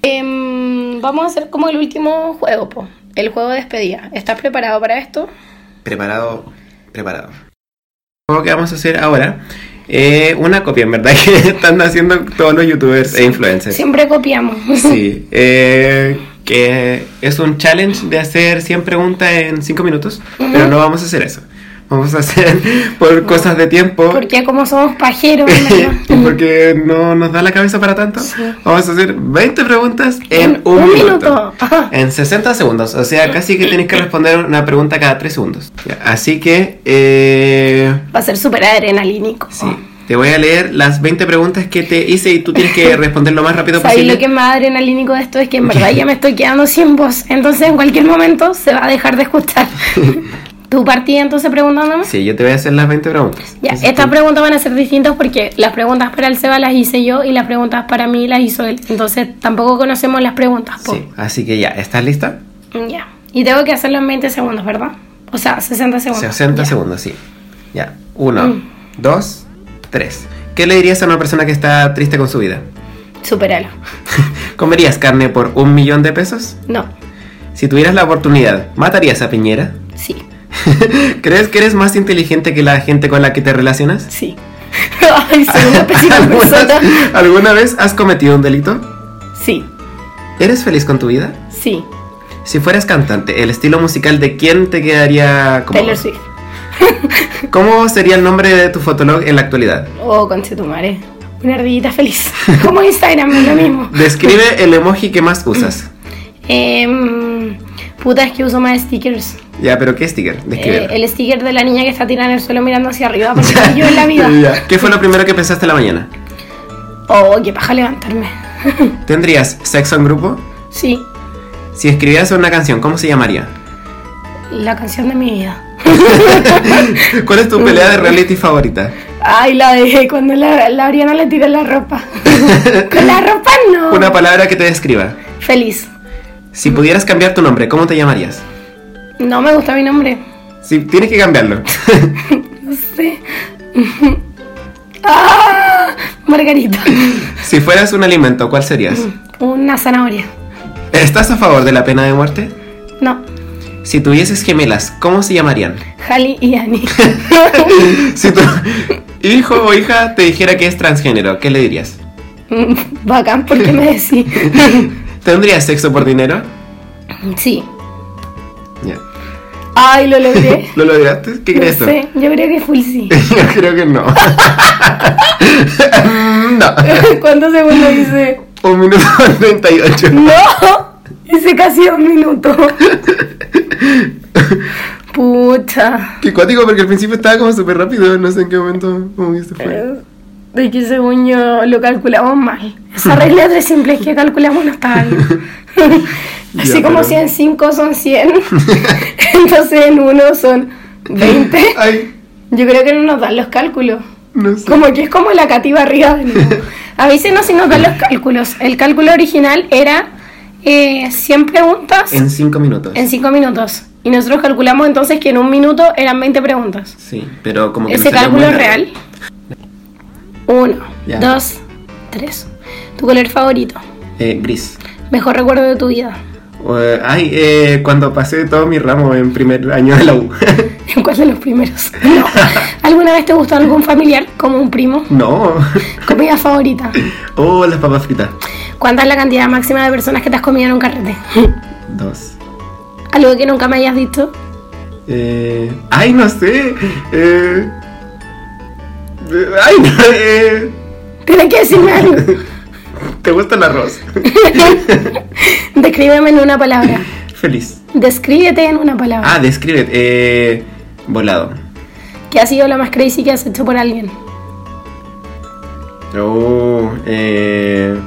Em, vamos a hacer como el último juego, po. El juego de despedida. ¿Estás preparado para esto?
Preparado, preparado. Lo que vamos a hacer ahora, eh, una copia, en verdad, que están haciendo todos los youtubers e influencers.
Siempre copiamos.
Sí, eh, que es un challenge de hacer 100 preguntas en 5 minutos, pero no vamos a hacer eso. Vamos a hacer por cosas de tiempo.
Porque como somos pajeros,
y porque no nos da la cabeza para tanto, vamos a hacer 20 preguntas en
En
un,
un
minuto.
minuto.
En 60 segundos. O sea, casi que tenéis que responder una pregunta cada 3 segundos. Así que, eh,
Va a ser súper adrenalínico.
sí, te voy a leer las 20 preguntas que te hice y tú tienes que responder lo más rápido
¿Sabes
posible.
lo que es más adrenalínico de esto? Es que en verdad ya me estoy quedando sin voz. Entonces en cualquier momento se va a dejar de escuchar. ¿Tú partí entonces preguntándome?
Sí, yo te voy a hacer las 20 preguntas.
Ya,
Entonces,
estas
tú-
preguntas van a ser distintas porque las preguntas para el Seba las hice yo y las preguntas para mí las hizo él. Entonces tampoco conocemos las preguntas. po.
Sí, así que ya, ¿estás lista?
Ya. Y tengo que hacerlo en 20 segundos, ¿verdad? O sea, 60 segundos.
60
Ya.
segundos, sí. Ya, uno,
Mm.
dos, tres. ¿Qué le dirías a una persona que está triste con su vida?
Supéralo.
¿Comerías carne por un millón de pesos?
No.
Si tuvieras la oportunidad, ¿matarías a Piñera?
Sí.
¿Crees que eres más inteligente que la gente con la que te relacionas?
Sí. Ay, soy una pésima persona.
¿Alguna, ¿Alguna vez has cometido un delito?
Sí.
¿Eres feliz con tu vida?
Sí.
Si fueras cantante, ¿el estilo musical de quién te quedaría como?
Taylor Swift.
¿Cómo sería el nombre de tu fotolog en la actualidad?
Oh, conchetumare. Una ardillita feliz. Como Instagram, es lo mismo.
Describe el emoji que más usas.
Em, puta, es que uso más stickers.
Ya, pero ¿qué sticker?
Eh, el sticker de la niña que está tirada en el suelo mirando hacia arriba, porque yo en la vida.
Ya. ¿Qué fue lo primero que pensaste en la mañana?
Oh, qué paja levantarme.
¿Tendrías sexo en grupo?
sí,
Si escribieras una canción, ¿cómo se llamaría?
la canción de mi vida.
¿Cuál es tu pelea de reality favorita?
Ay, la de cuando la, la Ariana le tira la ropa. Con la ropa no.
Una palabra que te describa.
Feliz.
Si pudieras cambiar tu nombre, ¿cómo te llamarías?
No me gusta mi nombre.
Si tienes que cambiarlo.
No sé. ah, Margarita.
si fueras un alimento, ¿cuál serías?
Una zanahoria.
¿Estás a favor de la pena de muerte?
No.
Si tuvieses gemelas, ¿cómo se llamarían?
Hali y Annie.
Si tu hijo o hija te dijera que es transgénero, ¿qué le dirías?
Bacán, ¿por qué me decís?
¿Tendrías sexo por dinero?
sí.
Ya.
Ay, lo logré.
¿Lo lograste? ¿Qué
No
crees tú?
sé, yo creo que full sí.
Yo creo que no. no.
¿Cuántos segundos hice?
Un minuto 38.
¡No! Hice casi dos minutos. Pucha.
Qué cuático porque al principio estaba como súper rápido, no sé en qué momento como que se fue.
De que según yo lo calculamos mal. Esa regla de tres simples que calculamos no bien. Así
Ya,
como
pero-
si en 5 son 100, entonces en 1 son 20.
Ay,
Yo creo que no nos dan los cálculos.
no sé.
Como que es como la cativa arriba de nuevo. Avísenos si nos dan los cálculos. El cálculo original era eh, 100 preguntas
En cinco minutos.
en 5 minutos. Y nosotros calculamos entonces que en un minuto eran 20 preguntas.
Sí, pero como que
¿Ese cálculo es real? Uno,
Ya.
dos, tres. ¿Tu color favorito?
Eh, gris.
Mejor recuerdo de tu vida.
Eh, ay, eh, cuando pasé todo mi ramo en primer año de la U.
¿En cuál de los primeros? No. ¿Alguna vez te gustó algún familiar, como un primo?
no.
¿Comida favorita?
Oh, las papas fritas.
¿Cuánta es la cantidad máxima de personas que te has comido en un carrete?
Dos.
¿Algo que nunca me hayas dicho?
Eh, ay, no sé. Eh, eh, ay, no, eh,
Tienes que decirme algo.
¿Te gusta el arroz?
Descríbeme en una palabra.
Feliz.
Descríbete en una palabra.
Ah, describe. Eh, volado.
¿Qué ha sido lo más crazy que has hecho por alguien?
Oh, eh,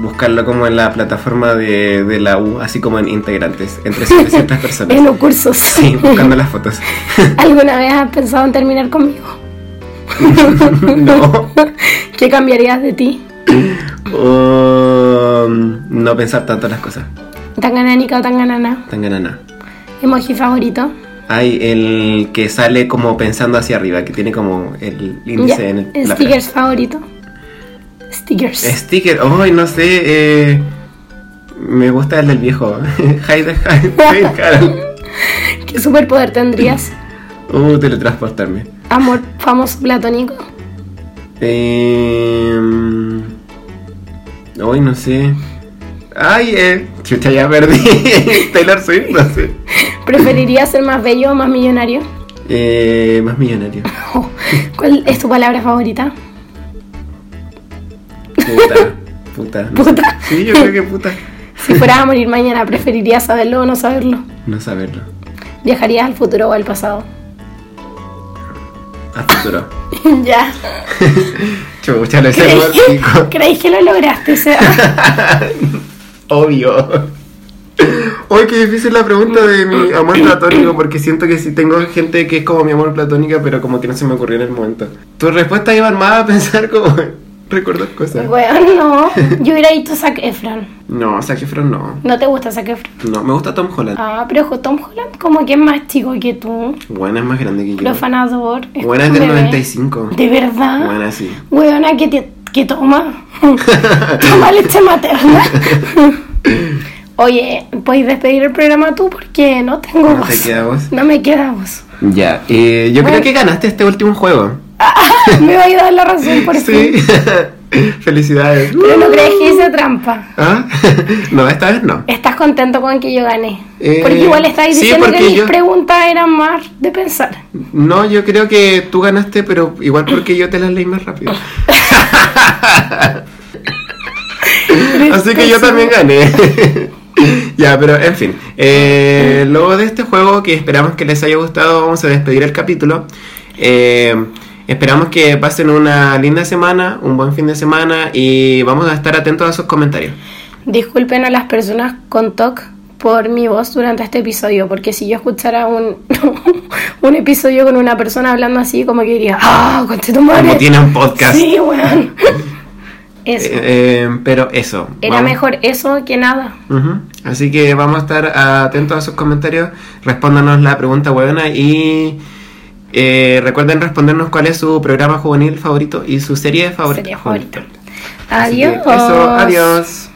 buscarlo como en la plataforma de, de la U, así como en integrantes, entre 700 personas.
En los cursos.
Sí, buscando las fotos.
¿Alguna vez has pensado en terminar conmigo?
no.
¿Qué cambiarías de ti?
Oh, no pensar tanto las cosas.
¿Tanganánica o tanganana?
Tan ganana.
¿Emoji favorito?
Hay el que sale como pensando hacia arriba, que tiene como el índice en el,
¿Stickers favorito? Stickers.
frente. Sticker, ay, no sé. eh, me gusta el del viejo. Hide, Carol.
¿Qué superpoder tendrías?
Uh, teletransportarme.
¿Amor famoso platónico?
Eh, hoy no sé. Ay, eh. Chucha, ya perdí. Taylor Swift, no sé.
¿Preferirías ser más bello o más millonario?
Eh, más millonario.
Oh, ¿Cuál es tu palabra favorita?
Puta. Puta. no sé.
Puta.
Sí, yo creo que puta.
Si fueras a morir mañana, ¿preferirías saberlo o no saberlo?
No saberlo.
¿Viajarías al futuro o al pasado?
A futuro.
ya.
Chucha, lo hice
Creí, que lo lograste. o sea,
Obvio. Uy, qué difícil la pregunta de mi amor platónico, porque siento que si tengo gente que es como mi amor platónica, pero como que no se me ocurrió en el momento. Tu respuesta iba armada a pensar como recordar cosas.
Bueno, no. Yo hubiera dicho Zac Efron.
No, Zac Efron no.
¿No te gusta Zac Efron?
No, me gusta Tom Holland.
Ah, pero ojo, Tom Holland como que es más chico que tú.
Buena es más grande que yo.
Profanador. es
Buena es del
bebé.
95.
¿De verdad?
Buena sí.
Weona, que, te, que toma. toma leche materna. Oye, ¿puedes despedir el programa tú? Porque no tengo
¿No
voz.
te queda voz?
No me queda voz.
Ya, eh, yo
Bueno.
creo que ganaste este último juego.
me voy a dar la razón por
Sí.
fin.
Felicidades.
Pero no crees que hice trampa.
¿Ah? no, esta vez no.
¿Estás contento con que yo gané?
Eh,
porque igual estáis
sí,
diciendo que mis
yo-
preguntas eran más de pensar.
No, yo creo que tú ganaste, pero igual porque yo te las leí más rápido. Así que yo también gané. ya, pero en fin. Eh, luego de este juego, que esperamos que les haya gustado, vamos a despedir el capítulo. Eh, esperamos que pasen una linda semana, un buen fin de semana y vamos a estar atentos a sus comentarios.
Disculpen a las personas con TOC por mi voz durante este episodio, porque si yo escuchara un, un episodio con una persona hablando así, como que diría, ¡ah, conche tu madre!
Como tienen podcast.
Sí, weón. Eso.
Eh, eh, pero eso.
Era
vamos-
mejor eso que nada.
Así que vamos a estar atentos a sus comentarios, respóndanos la pregunta buena y eh, recuerden respondernos cuál es su programa juvenil favorito y su serie favorita. Así que
Adiós.
eso, adiós.